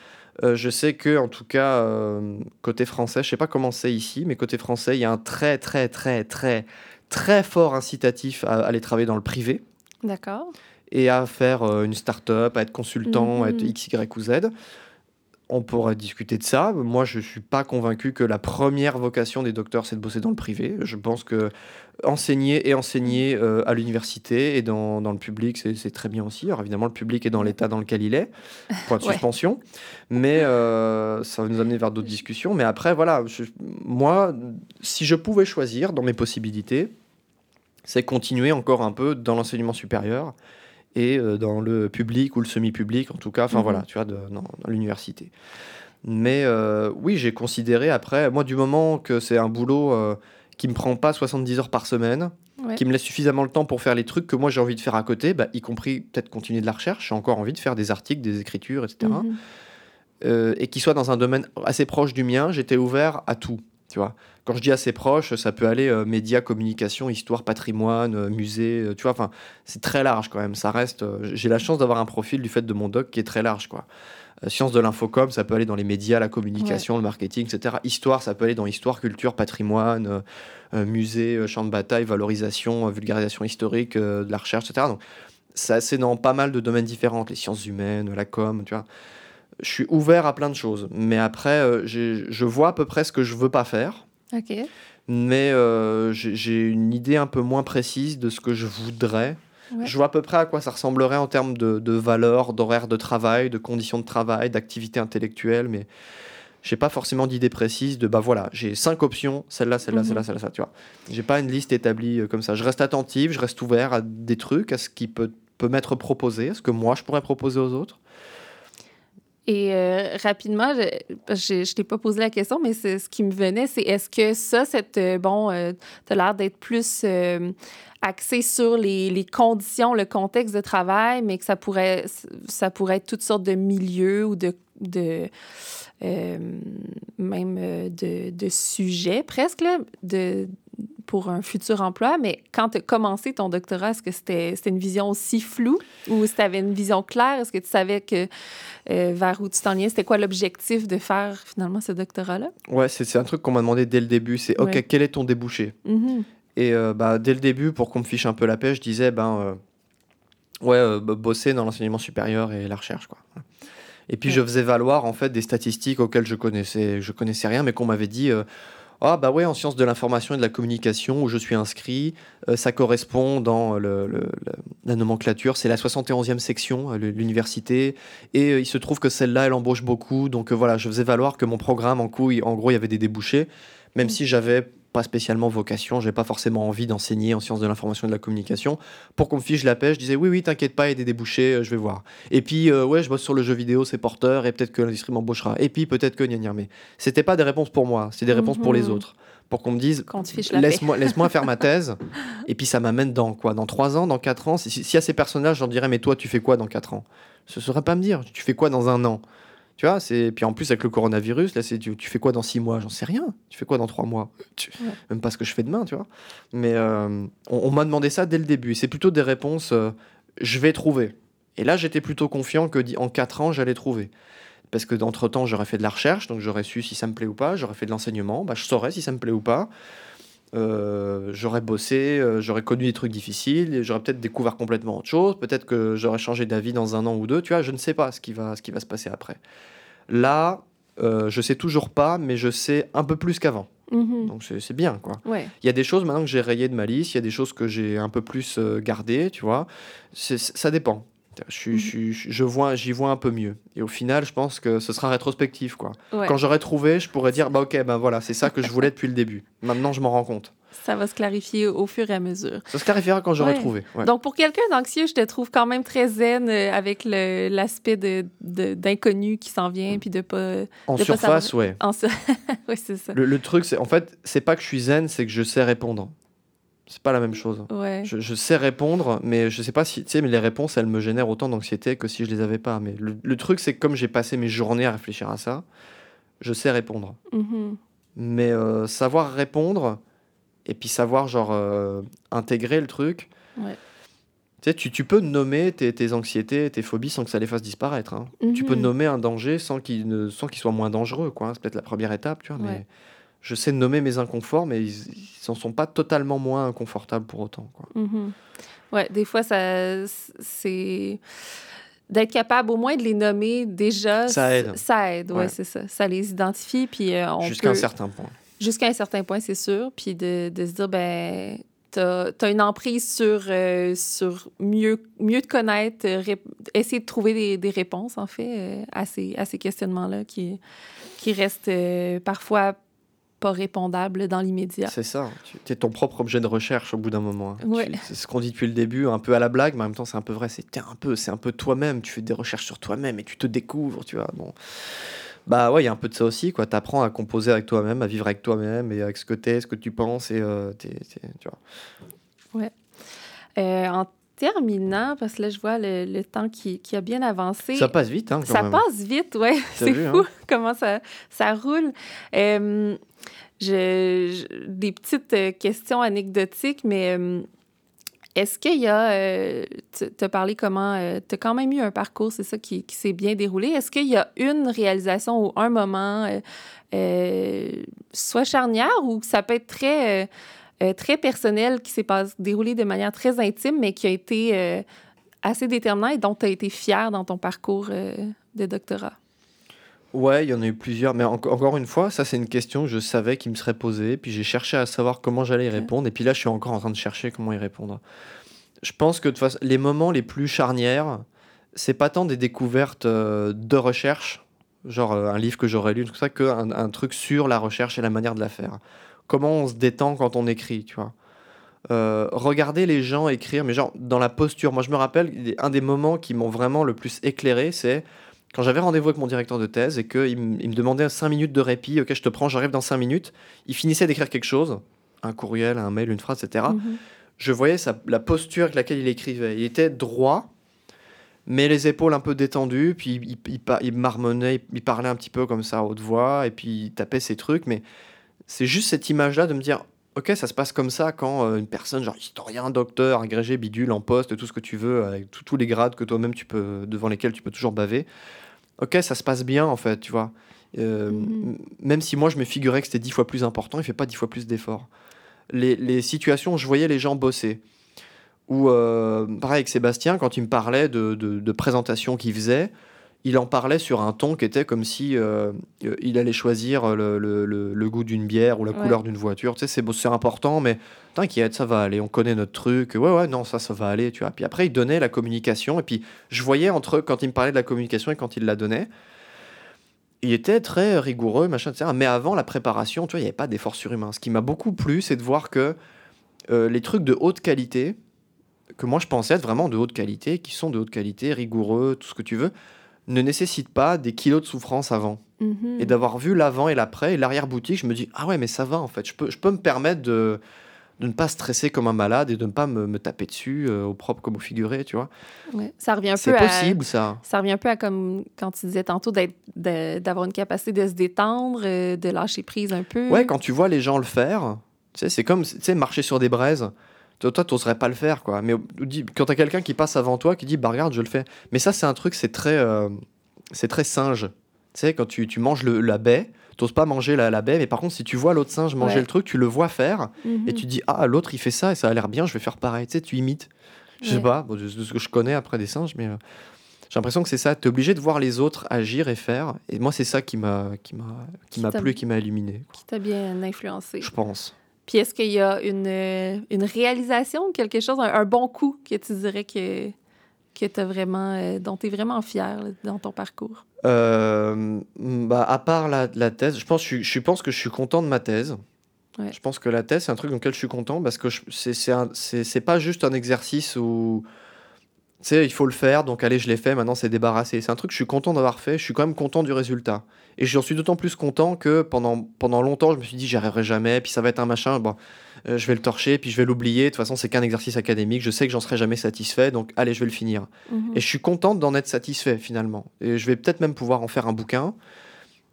Euh, je sais que, en tout cas, euh, côté français, je sais pas comment c'est ici, mais côté français, il y a un très, très, très, très, très fort incitatif à, aller travailler dans le privé. D'accord. Et à faire euh, une start-up, à être consultant, à être X, Y ou Z on pourrait discuter de ça. Moi, je ne suis pas convaincu que la première vocation des docteurs, c'est de bosser dans le privé. Je pense que enseigner et enseigner euh, à l'université et dans, le public, c'est très bien aussi. Alors évidemment, le public est dans l'état dans lequel il est, point de suspension. Mais euh, ça va nous amener vers d'autres discussions. Mais après, voilà, moi, si je pouvais choisir dans mes possibilités, c'est continuer encore un peu dans l'enseignement supérieur et euh, dans le public ou le semi-public, en tout cas, enfin mhm. voilà, tu vois, dans, l'université. Mais euh, oui, j'ai considéré après, moi, du moment que c'est un boulot euh, qui me prend pas 70 heures par semaine, qui me laisse suffisamment le temps pour faire les trucs que moi j'ai envie de faire à côté, bah, y compris peut-être continuer de la recherche, j'ai encore envie de faire des articles, des écritures, etc. Mhm. et qui soit dans un domaine assez proche du mien, j'étais ouvert à tout. Tu vois, quand je dis assez proche, ça peut aller euh, médias, communication, histoire, patrimoine, euh, musée. Euh, tu vois, enfin, c'est très large quand même. Ça reste. J'ai la chance d'avoir un profil du fait de mon doc qui est très large, quoi. sciences de l'infocom, ça peut aller dans les médias, la communication, le marketing, etc. Histoire, ça peut aller dans histoire, culture, patrimoine, musée, champ de bataille, valorisation, vulgarisation historique, de la recherche, etc. Donc, c'est dans pas mal de domaines différents, les sciences humaines, la com, tu vois je suis ouvert à plein de choses. Mais après, euh, je vois à peu près ce que je veux pas faire. Ok. Mais euh, j'ai une idée un peu moins précise de ce que je voudrais. Je vois à peu près à quoi ça ressemblerait en termes de, de valeur, d'horaire de travail, de conditions de travail, d'activité intellectuelle. Mais j'ai pas forcément d'idée précise de bah voilà, j'ai cinq options, celle-là, celle-là, celle-là, mhm. celle-là, ça, tu vois. J'ai pas une liste établie euh, comme ça. Je reste attentif, je reste ouvert à des trucs, à ce qui peut, peut m'être proposé, à ce que moi je pourrais proposer aux autres. Et euh, rapidement, je ne t'ai pas posé la question, mais ce qui me venait, c'est est-ce que ça, cette, euh, bon, euh, tu as l'air d'être plus axé sur les, conditions, le contexte de travail, mais que ça pourrait, ça pourrait être toutes sortes de milieux ou de, de même de, sujets presque, de, pour un futur emploi, mais quand tu as commencé ton doctorat, est-ce que c'était une vision aussi floue ou si tu avais une vision claire? Est-ce que tu savais que euh, vers où tu t'en C'était quoi l'objectif de faire finalement ce doctorat-là? Ouais, c'est un truc qu'on m'a demandé dès le début. C'est OK, quel est ton débouché? Mm-hmm. Et euh, bah, dès le début, pour qu'on me fiche un peu la pêche, je disais, ben, euh, ouais, bosser dans l'enseignement supérieur et la recherche, quoi. Et puis je faisais valoir en fait des statistiques auxquelles je connaissais, je connaissais rien, mais qu'on m'avait dit ah bah ouais, en sciences de l'information et de la communication où je suis inscrit, euh, ça correspond dans le, la nomenclature, c'est la 71e section, euh, l'université, et euh, il se trouve que celle-là, elle embauche beaucoup, donc voilà, je faisais valoir que mon programme, en, coup, en gros, il y avait des débouchés, même mm. si j'avais pas spécialement vocation, j'ai pas forcément envie d'enseigner en sciences de l'information et de la communication. Pour qu'on me fiche la pêche, je disais oui, oui, t'inquiète pas, il y a des débouchés, euh, je vais voir. Et puis, euh, ouais, je bosse sur le jeu vidéo, c'est porteur, et peut-être que l'industrie m'embauchera. Et puis, peut-être que gna mais c'était pas des réponses pour moi, c'est des réponses pour les mhm. autres. Pour qu'on me dise, laisse-moi laisse faire ma thèse, et puis ça m'amène dans quoi? Dans 3 ans, dans 4 ans? S'il y a ces personnages, j'en dirais, mais toi, tu fais quoi dans 4 ans? Ce serait pas me dire, tu fais quoi dans un an? Tu vois, c'est puis en plus avec le coronavirus, là, c'est tu, fais quoi dans six mois? J'en sais rien. Tu fais quoi dans trois mois? Même pas ce que je fais demain, tu vois. Mais euh, on, m'a demandé ça dès le début. C'est plutôt des réponses. Euh, je vais trouver. Et là, j'étais plutôt confiant que en quatre ans, j'allais trouver. Parce que d'entre temps, j'aurais fait de la recherche, donc j'aurais su si ça me plaît ou pas. J'aurais fait de l'enseignement, bah, je saurais si ça me plaît ou pas. Euh, j'aurais bossé, euh, j'aurais connu des trucs difficiles, et j'aurais peut-être découvert complètement autre chose, peut-être que j'aurais changé d'avis dans un an ou deux, tu vois, je ne sais pas ce qui va, ce qui va se passer après. Là, euh, je sais toujours pas, mais je sais un peu plus qu'avant. Mhm. Donc c'est bien, quoi. Ouais. Il y a des choses maintenant que j'ai rayées de ma liste, il y a des choses que j'ai un peu plus euh, gardées, tu vois. Ça dépend. Je, suis- je, vois, j'y vois un peu mieux. Et au final, je pense que ce sera rétrospectif, quoi. Ouais. Quand j'aurai trouvé, je pourrais dire, bah ok, ben voilà, c'est ça que je voulais depuis le début. Maintenant, je m'en rends compte. Ça va se clarifier au fur et à mesure. Ça se clarifiera quand j'aurai Ouais. trouvé. ouais. Donc, pour quelqu'un d'anxieux, je te trouve quand même très zen euh, avec l'aspect de, de- d'inconnu qui s'en vient, puis de pas... en de pas surface, ouais. En... ça- oui, c'est ça. Le, le truc, c'est en fait, c'est pas que je suis zen, c'est que je sais répondre. C'est pas la même chose. Ouais. Je, je sais répondre, mais je sais pas si, tu sais, mais les réponses, elles me génèrent autant d'anxiété que si je les avais pas. Mais le, le truc, c'est que comme j'ai passé mes journées à réfléchir à ça, je sais répondre. Mhm. Mais euh, savoir répondre et puis savoir genre euh, intégrer le truc. Ouais. Tu sais, tu, tu peux nommer tes, tes anxiétés, tes phobies sans que ça les fasse disparaître. hein. Tu peux Mhm. nommer un danger sans qu'il ne, sans qu'il soit moins dangereux, quoi. C'est peut-être la première étape, tu vois. Ouais. Mais je sais nommer mes inconforts, mais ils, ils en sont pas totalement moins inconfortables pour autant, quoi. Mhm. Ouais, des fois, ça, c'est d'être capable au moins de les nommer déjà. Ça aide. Ça aide, ouais, Ouais. c'est ça. Ça les identifie, puis euh, on Jusqu'à peut... un certain point. Jusqu'à un certain point, c'est sûr. Puis de, de se dire, ben, t'as as une emprise sur, euh, sur mieux, mieux te connaître, euh, essayer de trouver des, des réponses, en fait, euh, à ces, à ces questionnements-là qui, qui restent parfois pas répondables dans l'immédiat. C'est ça. Tu es ton propre objet de recherche au bout d'un moment. hein. Ouais. C'est ce qu'on dit depuis le début, un peu à la blague, mais en même temps, c'est un peu vrai. C'est un peu, c'est un peu toi-même. Tu fais des recherches sur toi-même et tu te découvres, tu vois. Bon. Bah ouais, il y a un peu de ça aussi, quoi. T'apprends à composer avec toi-même, à vivre avec toi-même et avec ce que t'es, ce que tu penses et euh, tu vois. Euh, en terminant, parce que là, je vois le, le temps qui, qui a bien avancé. Ça passe vite, hein, quand Ça même. passe vite, ouais. T'as C'est vu, fou hein? comment ça, ça roule. Euh, je, je- des petites euh, questions anecdotiques, mais euh, est-ce qu'il y a. Euh, tu as parlé comment. tu as quand même eu un parcours, c'est ça, qui, qui s'est bien déroulé. Est-ce qu'il y a une réalisation ou un moment, euh, euh, soit charnière ou ça peut être très. Euh, très personnel qui s'est déroulé de manière très intime, mais qui a été euh, assez déterminant et dont tu as été fier dans ton parcours euh, de doctorat. Ouais, il y en a eu plusieurs, mais enco- encore une fois, ça c'est une question que je savais qui me serait posée, puis j'ai cherché à savoir comment j'allais y répondre, et puis là je suis encore en train de chercher comment y répondre. Je pense que de toute façon, les moments les plus charnières, c'est pas tant des découvertes de recherche, genre un livre que j'aurais lu, tout ça, qu'un un truc sur la recherche et la manière de la faire. Comment on se détend quand on écrit, tu vois. Euh, regarder les gens écrire, mais genre dans la posture. Moi je me rappelle, un des moments qui m'ont vraiment le plus éclairé, c'est quand j'avais rendez-vous avec mon directeur de thèse et qu'il me il me demandait 5 minutes de répit, ok, je te prends, j'arrive dans 5 minutes. Il finissait d'écrire quelque chose, un courriel, un mail, une phrase, etc. Mhm. Je voyais sa- la posture avec laquelle il écrivait. Il était droit, mais les épaules un peu détendues, puis il, il, marmonnait, il, il parlait un petit peu comme ça à haute voix, et puis il tapait ses trucs. Mais c'est juste cette image-là de me dire, ok, ça se passe comme ça quand euh, une personne, genre historien, docteur, agrégé, bidule, en poste, tout ce que tu veux, avec tous tous les grades que toi-même tu peux, devant lesquels tu peux toujours baver. Ok, ça se passe bien en fait, tu vois. Euh, Mhm. m- Même si moi je me figurais que c'était dix fois plus important, il fait pas dix fois plus d'efforts. Les, les situations où je voyais les gens bosser, ou euh, pareil avec Sébastien, quand il me parlait de, de, de présentations qu'il faisait, il en parlait sur un ton qui était comme si euh, euh, il allait choisir le, le- le- le goût d'une bière ou la Ouais. couleur d'une voiture. Tu sais, c'est c'est important, mais t'inquiète, ça va aller, on connaît notre truc. Ouais, ouais, non, ça, ça va aller, tu vois. Puis après, il donnait la communication, et puis je voyais entre quand il me parlait de la communication et quand il la donnait, il était très rigoureux, machin, etc. Mais avant la préparation, tu vois, il n'y avait pas d'effort surhumain. Ce qui m'a beaucoup plu, c'est de voir que euh, les trucs de haute qualité, que moi je pensais être vraiment de haute qualité, qui sont de haute qualité, rigoureux, tout ce que tu veux, ne nécessitent pas des kilos de souffrance avant. Mhm. Et d'avoir vu l'avant et l'après et l'arrière-boutique, je me dis, ah ouais, mais ça va en fait. Je peux, je peux me permettre de, de ne pas stresser comme un malade et de ne pas me, me taper dessus euh, au propre comme au figuré, tu vois. Ouais. Ça revient un C'est peu à... possible ça. Ça revient un peu à comme quand tu disais tantôt d'avoir une capacité de se détendre, euh, de lâcher prise un peu. Ouais, quand tu vois les gens le faire, tu sais, c'est comme tu sais, marcher sur des braises. Toi, t'oserais pas le faire, quoi. Mais quand t'as quelqu'un qui passe avant toi, qui dit, bah regarde, je le fais. Mais ça, c'est un truc, c'est très, euh, c'est très singe. Tu sais, quand tu, tu manges le, la baie, t'oses pas manger la, la baie, mais par contre, si tu vois l'autre singe manger Ouais. le truc, tu le vois faire, et Mhm. tu dis, ah, l'autre, il fait ça, et ça a l'air bien, je vais faire pareil. Tu sais, tu imites. Je sais Ouais. pas, bon, de, de ce que je connais après des singes, mais euh, j'ai l'impression que c'est ça. Tu es obligé de voir les autres agir et faire. Et moi, c'est ça qui m'a qui m'a qui Qui m'a t'a- plu, qui m'a illuminé, Qui t'a bien influencé. je pense. Puis est-ce qu'il y a une, euh, une réalisation, quelque chose, un, un bon coup que tu dirais que, que t'as vraiment, euh, dont tu es vraiment fier là, dans ton parcours? Euh, bah, à part la, la thèse, je pense, je, je pense que je suis content de ma thèse. Ouais. Je pense que la thèse, c'est un truc dans lequel je suis content parce que c'est pas juste un exercice où, tu sais, il faut le faire, donc allez, je l'ai fait, maintenant c'est débarrassé. C'est un truc que je suis content d'avoir fait, je suis quand même content du résultat. Et j'en suis d'autant plus content que pendant, pendant longtemps, je me suis dit, j'y arriverai jamais, puis ça va être un machin, bon, euh, je vais le torcher, puis je vais l'oublier. De toute façon, c'est qu'un exercice académique, je sais que j'en serai jamais satisfait, donc allez, je vais le finir. Mhm. Et je suis contente d'en être satisfait finalement. Et je vais peut-être même pouvoir en faire un bouquin.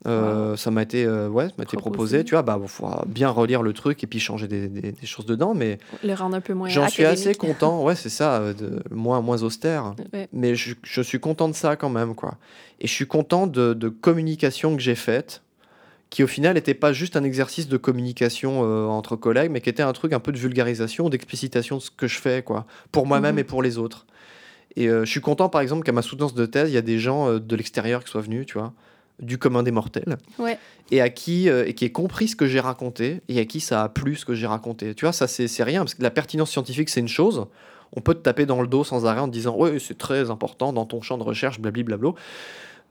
Euh, Ça m'a été, euh, ouais, ça m'a été Proposé. Tu vois, bah, il faudra bien relire le truc et puis changer des, des- des choses dedans. Mais Le rendre un peu moins j'en suis assez content. Ouais, c'est ça, euh, de, moins, moins austère. Ouais. Mais je, je suis content de ça quand même, quoi. Et je suis content de, de communication que j'ai faite, qui au final n'était pas juste un exercice de communication euh, entre collègues, mais qui était un truc un peu de vulgarisation, d'explicitation de ce que je fais, quoi, pour moi-même Mhm. et pour les autres. Et je suis content, par exemple, qu'à ma soutenance de thèse, il y a des gens de l'extérieur qui soient venus, tu vois, du commun des mortels, Ouais. et à qui, euh, et qui aient compris ce que j'ai raconté, et à qui ça a plu ce que j'ai raconté. Tu vois, ça, c'est rien, parce que la pertinence scientifique, c'est une chose. On peut te taper dans le dos sans arrêt en te disant, ouais, c'est très important dans ton champ de recherche, blablabla.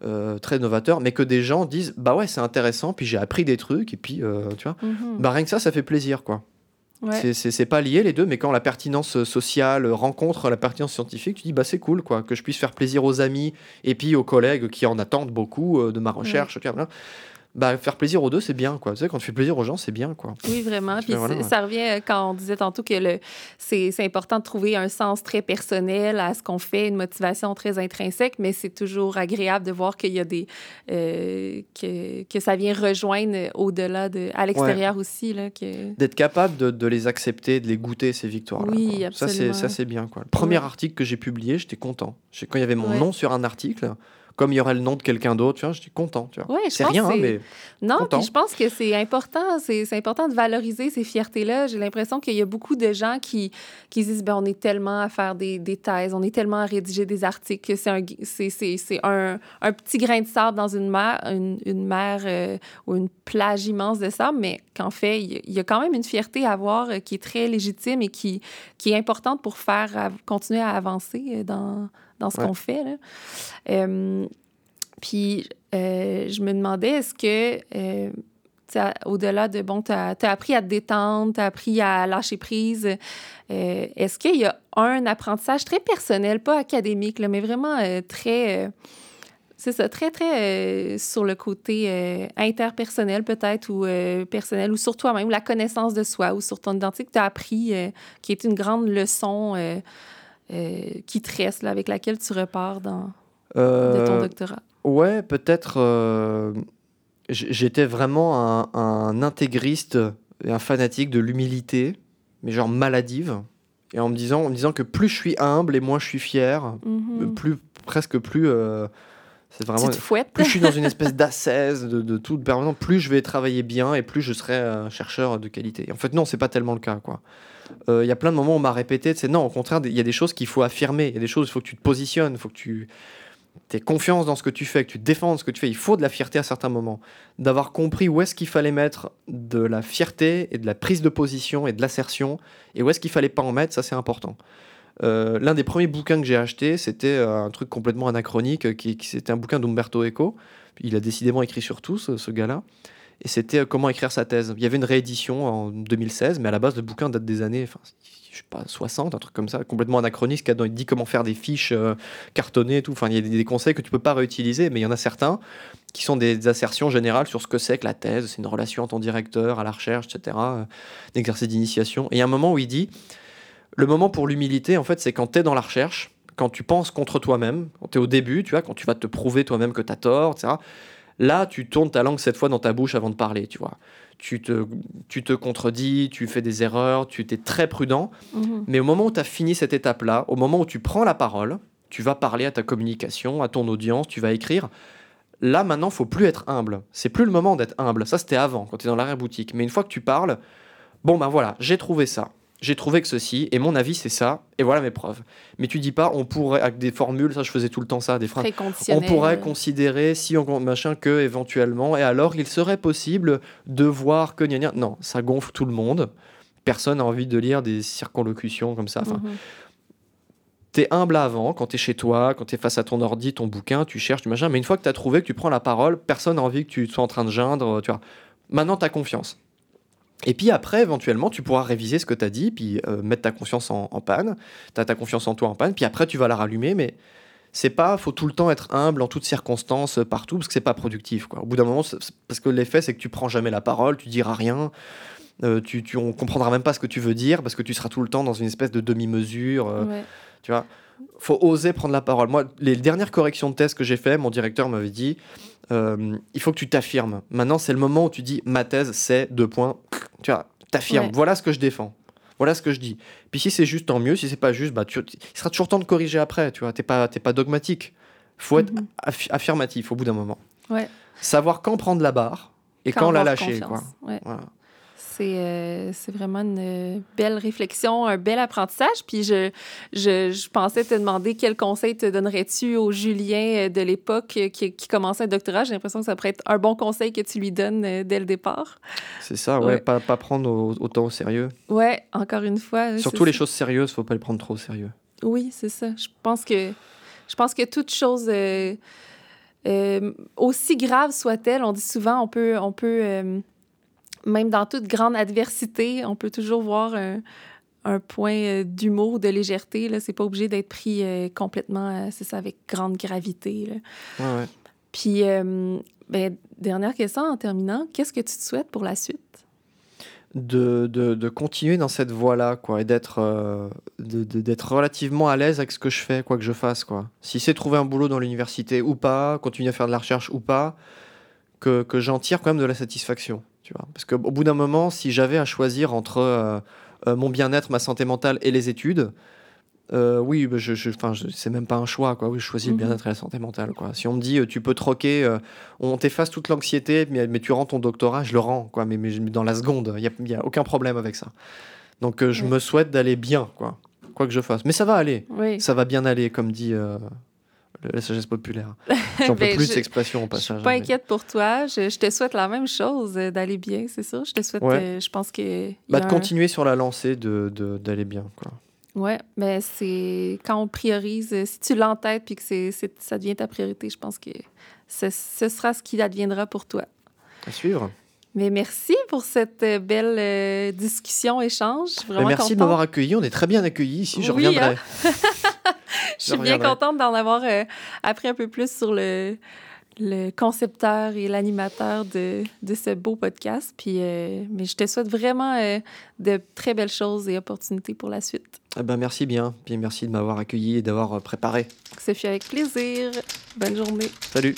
Euh, très novateur, mais que des gens disent bah ouais c'est intéressant, puis j'ai appris des trucs, et puis euh, tu vois, Mhm. bah rien que ça, ça fait plaisir quoi. Ouais. C'est- pas lié les deux, mais quand la pertinence sociale rencontre la pertinence scientifique, tu dis bah c'est cool quoi, que je puisse faire plaisir aux amis et puis aux collègues qui en attendent beaucoup euh, de ma recherche. Bah faire plaisir aux deux c'est bien quoi. Tu sais quand tu fais plaisir aux gens c'est bien quoi. Oui, vraiment. Puis voilà, c'est- ouais. ça revient euh, quand on disait tantôt que le, c'est, c'est important de trouver un sens très personnel à ce qu'on fait, une motivation très intrinsèque, mais c'est toujours agréable de voir qu'il y a des. euh, que, que ça vient rejoindre au-delà, de, à l'extérieur aussi. Là, que... D'être capable de, de les accepter, de les goûter ces victoires. Oui, Ça c'est absolument. ça c'est bien quoi. Le premier Ouais. article que j'ai publié j'étais content. J'ai- Quand il y avait mon nom sur un article, comme il y aurait le nom de quelqu'un d'autre, tu vois, j'étais content. Tu vois. Ouais, je c'est rien hein, mais Non, je pense que c'est important, c'est important de valoriser ces fiertés-là. J'ai l'impression qu'il y a beaucoup de gens qui, qui se disent ben, on est tellement à faire des, des thèses, on est tellement à rédiger des articles que c'est un, c'est- c'est- c'est un, un petit grain de sable dans une mer, une, une mer euh, ou une plage immense de sable, mais qu'en fait, il y, a- il y a quand même une fierté à avoir euh, qui est très légitime et qui, qui est importante pour faire continuer à avancer euh, dans, dans ce Ouais. qu'on fait. Là. Euh, puis, euh, je me demandais, est-ce que, euh, au-delà de, bon, tu as, appris à te détendre, tu as appris à lâcher prise, est-ce qu'il y a un apprentissage très personnel, pas académique, là, mais vraiment très... c'est ça, très, très sur le côté interpersonnel peut-être, ou personnel, ou sur toi-même, la connaissance de soi, ou sur ton identité que tu as appris, qui est une grande leçon qui te reste, là, avec laquelle tu repars dans, de ton euh, doctorat? Ouais, peut-être. euh, J'étais vraiment un, un intégriste et un fanatique de l'humilité, mais genre maladive. Et en me disant, en me disant que plus je suis humble et moins je suis fier, Mhm. plus presque plus. euh, c'est vraiment. Plus je suis dans une espèce d'ascèse de, de tout permanent, plus je vais travailler bien et plus je serai un chercheur de qualité. En fait, non, c'est pas tellement le cas, quoi. Euh, Il y a plein de moments où on m'a répété, c'est non, au contraire, il y a des choses qu'il faut affirmer, il y a des choses, il faut que tu te positionnes, il faut que tu aies confiance dans ce que tu fais, que tu défendes ce que tu fais. Il faut de la fierté à certains moments. D'avoir compris où est-ce qu'il fallait mettre de la fierté et de la prise de position et de l'assertion, et où est-ce qu'il fallait pas en mettre, ça c'est important. Euh, L'un des premiers bouquins que j'ai acheté, c'était euh, un truc complètement anachronique, qui- c'était un bouquin d'Umberto Eco. Il a décidément écrit sur tout, ce, ce gars-là. Et c'était euh, comment écrire sa thèse. Il y avait une réédition en 2016, mais à la base, le bouquin date des années, enfin, je sais pas, 60, un truc comme ça, complètement anachronique. Il dit comment faire des fiches euh, cartonnées et tout. Enfin, il y a des, conseils que tu peux pas réutiliser, mais il y en a certains qui sont des assertions générales sur ce que c'est que la thèse. C'est une relation en ton directeur, à la recherche, etc. euh, D'exercice d'initiation. Et il y a un moment où il dit le moment pour l'humilité, en fait, c'est quand tu es dans la recherche, quand tu penses contre toi-même, quand tu es au début, tu vois, quand tu vas te prouver toi-même que tu as tort, etc. Là, tu tournes ta langue cette fois dans ta bouche avant de parler, tu vois. Tu te, tu te contredis, tu fais des erreurs, tu es très prudent. Mhm. Mais au moment où tu as fini cette étape-là, au moment où tu prends la parole, tu vas parler à ta communication, à ton audience, tu vas écrire. Là, maintenant, faut plus être humble. C'est plus le moment d'être humble. Ça, c'était avant, quand tu es dans l'arrière-boutique. Mais une fois que tu parles, bon, ben voilà, j'ai trouvé ça. J'ai trouvé que ceci, et mon avis, c'est ça, et voilà mes preuves. Mais tu dis pas, on pourrait, avec des formules, ça, je faisais tout le temps ça, des phrases. On pourrait considérer, si on machin, que éventuellement, et alors il serait possible de voir que gna gna. Non, ça gonfle tout le monde. Personne n'a envie de lire des circonlocutions comme ça. Enfin, Mhm. T'es humble avant, quand t'es chez toi, quand t'es face à ton ordi, ton bouquin, tu cherches, tu machin. Mais une fois que t'as trouvé, que tu prends la parole, personne n'a envie que tu sois en train de geindre. Tu vois. Maintenant, t'as confiance. Et puis après, éventuellement, tu pourras réviser ce que t'as dit, puis euh, mettre ta confiance en, en panne. T'as ta confiance en toi en panne, puis après, tu vas la rallumer. Mais c'est pas, faut tout le temps être humble en toutes circonstances, euh, partout, parce que c'est pas productif. Quoi. Au bout d'un moment, parce que l'effet, c'est que tu prends jamais la parole, tu diras rien. euh, tu, tu, on comprendra même pas ce que tu veux dire parce que tu seras tout le temps dans une espèce de demi-mesure. euh, Ouais. tu vois, faut oser prendre la parole. Moi, les dernières corrections de thèse que j'ai fait, mon directeur m'avait dit euh, il faut que tu t'affirmes. Maintenant, c'est le moment où tu dis ma thèse, c'est deux points. Tu vois, t'affirmes. Ouais. Voilà ce que je défends. Voilà ce que je dis. Puis si c'est juste, tant mieux. Si c'est pas juste, bah, tu, il sera toujours temps de corriger après. Tu vois, t'es pas, t'es pas dogmatique. Faut être Mhm. affi- affirmatif au bout d'un moment. Ouais. Savoir quand prendre la barre et quand, la lâcher. Quoi. confiance. Ouais. Voilà. C'est euh, c'est vraiment une euh, belle réflexion, un bel apprentissage. Puis je, je, je pensais te demander quel conseil te donnerais-tu au Julien euh, de l'époque qui, qui commençait un doctorat. J'ai l'impression que ça pourrait être un bon conseil que tu lui donnes dès le départ. C'est ça, ouais, Ouais. Pas, pas prendre au- autant au sérieux. Ouais, encore une fois. Surtout les ça. choses sérieuses, faut pas les prendre trop au sérieux. Oui, c'est ça. Je pense que je pense que toute chose euh, euh, aussi grave soit-elle, on dit souvent on peut on peut euh, même dans toute grande adversité, on peut toujours voir un, un point euh, d'humour, de légèreté. Là, c'est pas obligé d'être pris euh, complètement, euh, c'est ça, avec grande gravité. là. Ouais, ouais. Puis, euh, ben, dernière question en terminant, qu'est-ce que tu te souhaites pour la suite? de, de, de continuer dans cette voie-là, quoi, et d'être euh, d'être relativement à l'aise avec ce que je fais, quoi que je fasse, quoi. Si c'est trouver un boulot dans l'université ou pas, continuer à faire de la recherche ou pas, que, que j'en tire quand même de la satisfaction, tu vois. Parce qu'au bout d'un moment, si j'avais à choisir entre euh, euh, mon bien-être, ma santé mentale et les études, euh, oui, bah, je, je, c'est même pas un choix, quoi. Oui, je choisis Mhm. le bien-être et la santé mentale, quoi. Si on me dit, tu peux troquer, euh, on t'efface toute l'anxiété, mais, mais tu rends ton doctorat, je le rends, quoi. Mais, mais dans la seconde, il y a, aucun problème avec ça. Donc, je Ouais. me souhaite d'aller bien, quoi. Quoi que je fasse. Mais ça va aller. Oui. Ça va bien aller, comme dit la sagesse populaire. J'en peux Ben, plus de je- cette expression au Je passage. suis pas hein, mais- inquiète pour toi. Je, je te souhaite la même chose, euh, d'aller bien, c'est sûr. Je te souhaite, Ouais. euh, je pense que... Bah, de un- continuer sur la lancée, de, de- d'aller bien, quoi. Ouais, mais c'est quand on priorise, euh, si tu l'entêtes puis que c'est, c'est- ça devient ta priorité, je pense que ce, ce sera ce qui adviendra pour toi. À suivre. Mais merci pour cette euh, belle euh, discussion, échange. Je suis Mais vraiment merci de m'avoir accueilli. On est très bien accueillis ici. Je Oui, hein. reviendrai. Je suis je bien reviendrai. contente d'en avoir euh, appris un peu plus sur le, le concepteur et l'animateur de, de ce beau podcast. Puis, euh, mais je te souhaite vraiment de très belles choses et opportunités pour la suite. Eh ben, merci bien. Puis merci de m'avoir accueilli et d'avoir préparé. Ce fut avec plaisir. Bonne journée. Salut.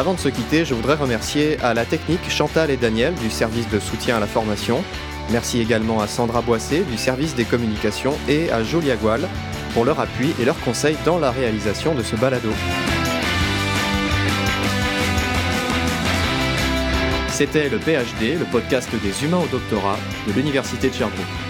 Avant de se quitter, je voudrais remercier à la technique Chantal et Daniel du service de soutien à la formation. Merci également à Sandra Boissé du service des communications et à Jolia Goual pour leur appui et leurs conseils dans la réalisation de ce balado. C'était le PhD, le podcast des humains au doctorat de l'Université de Sherbrooke.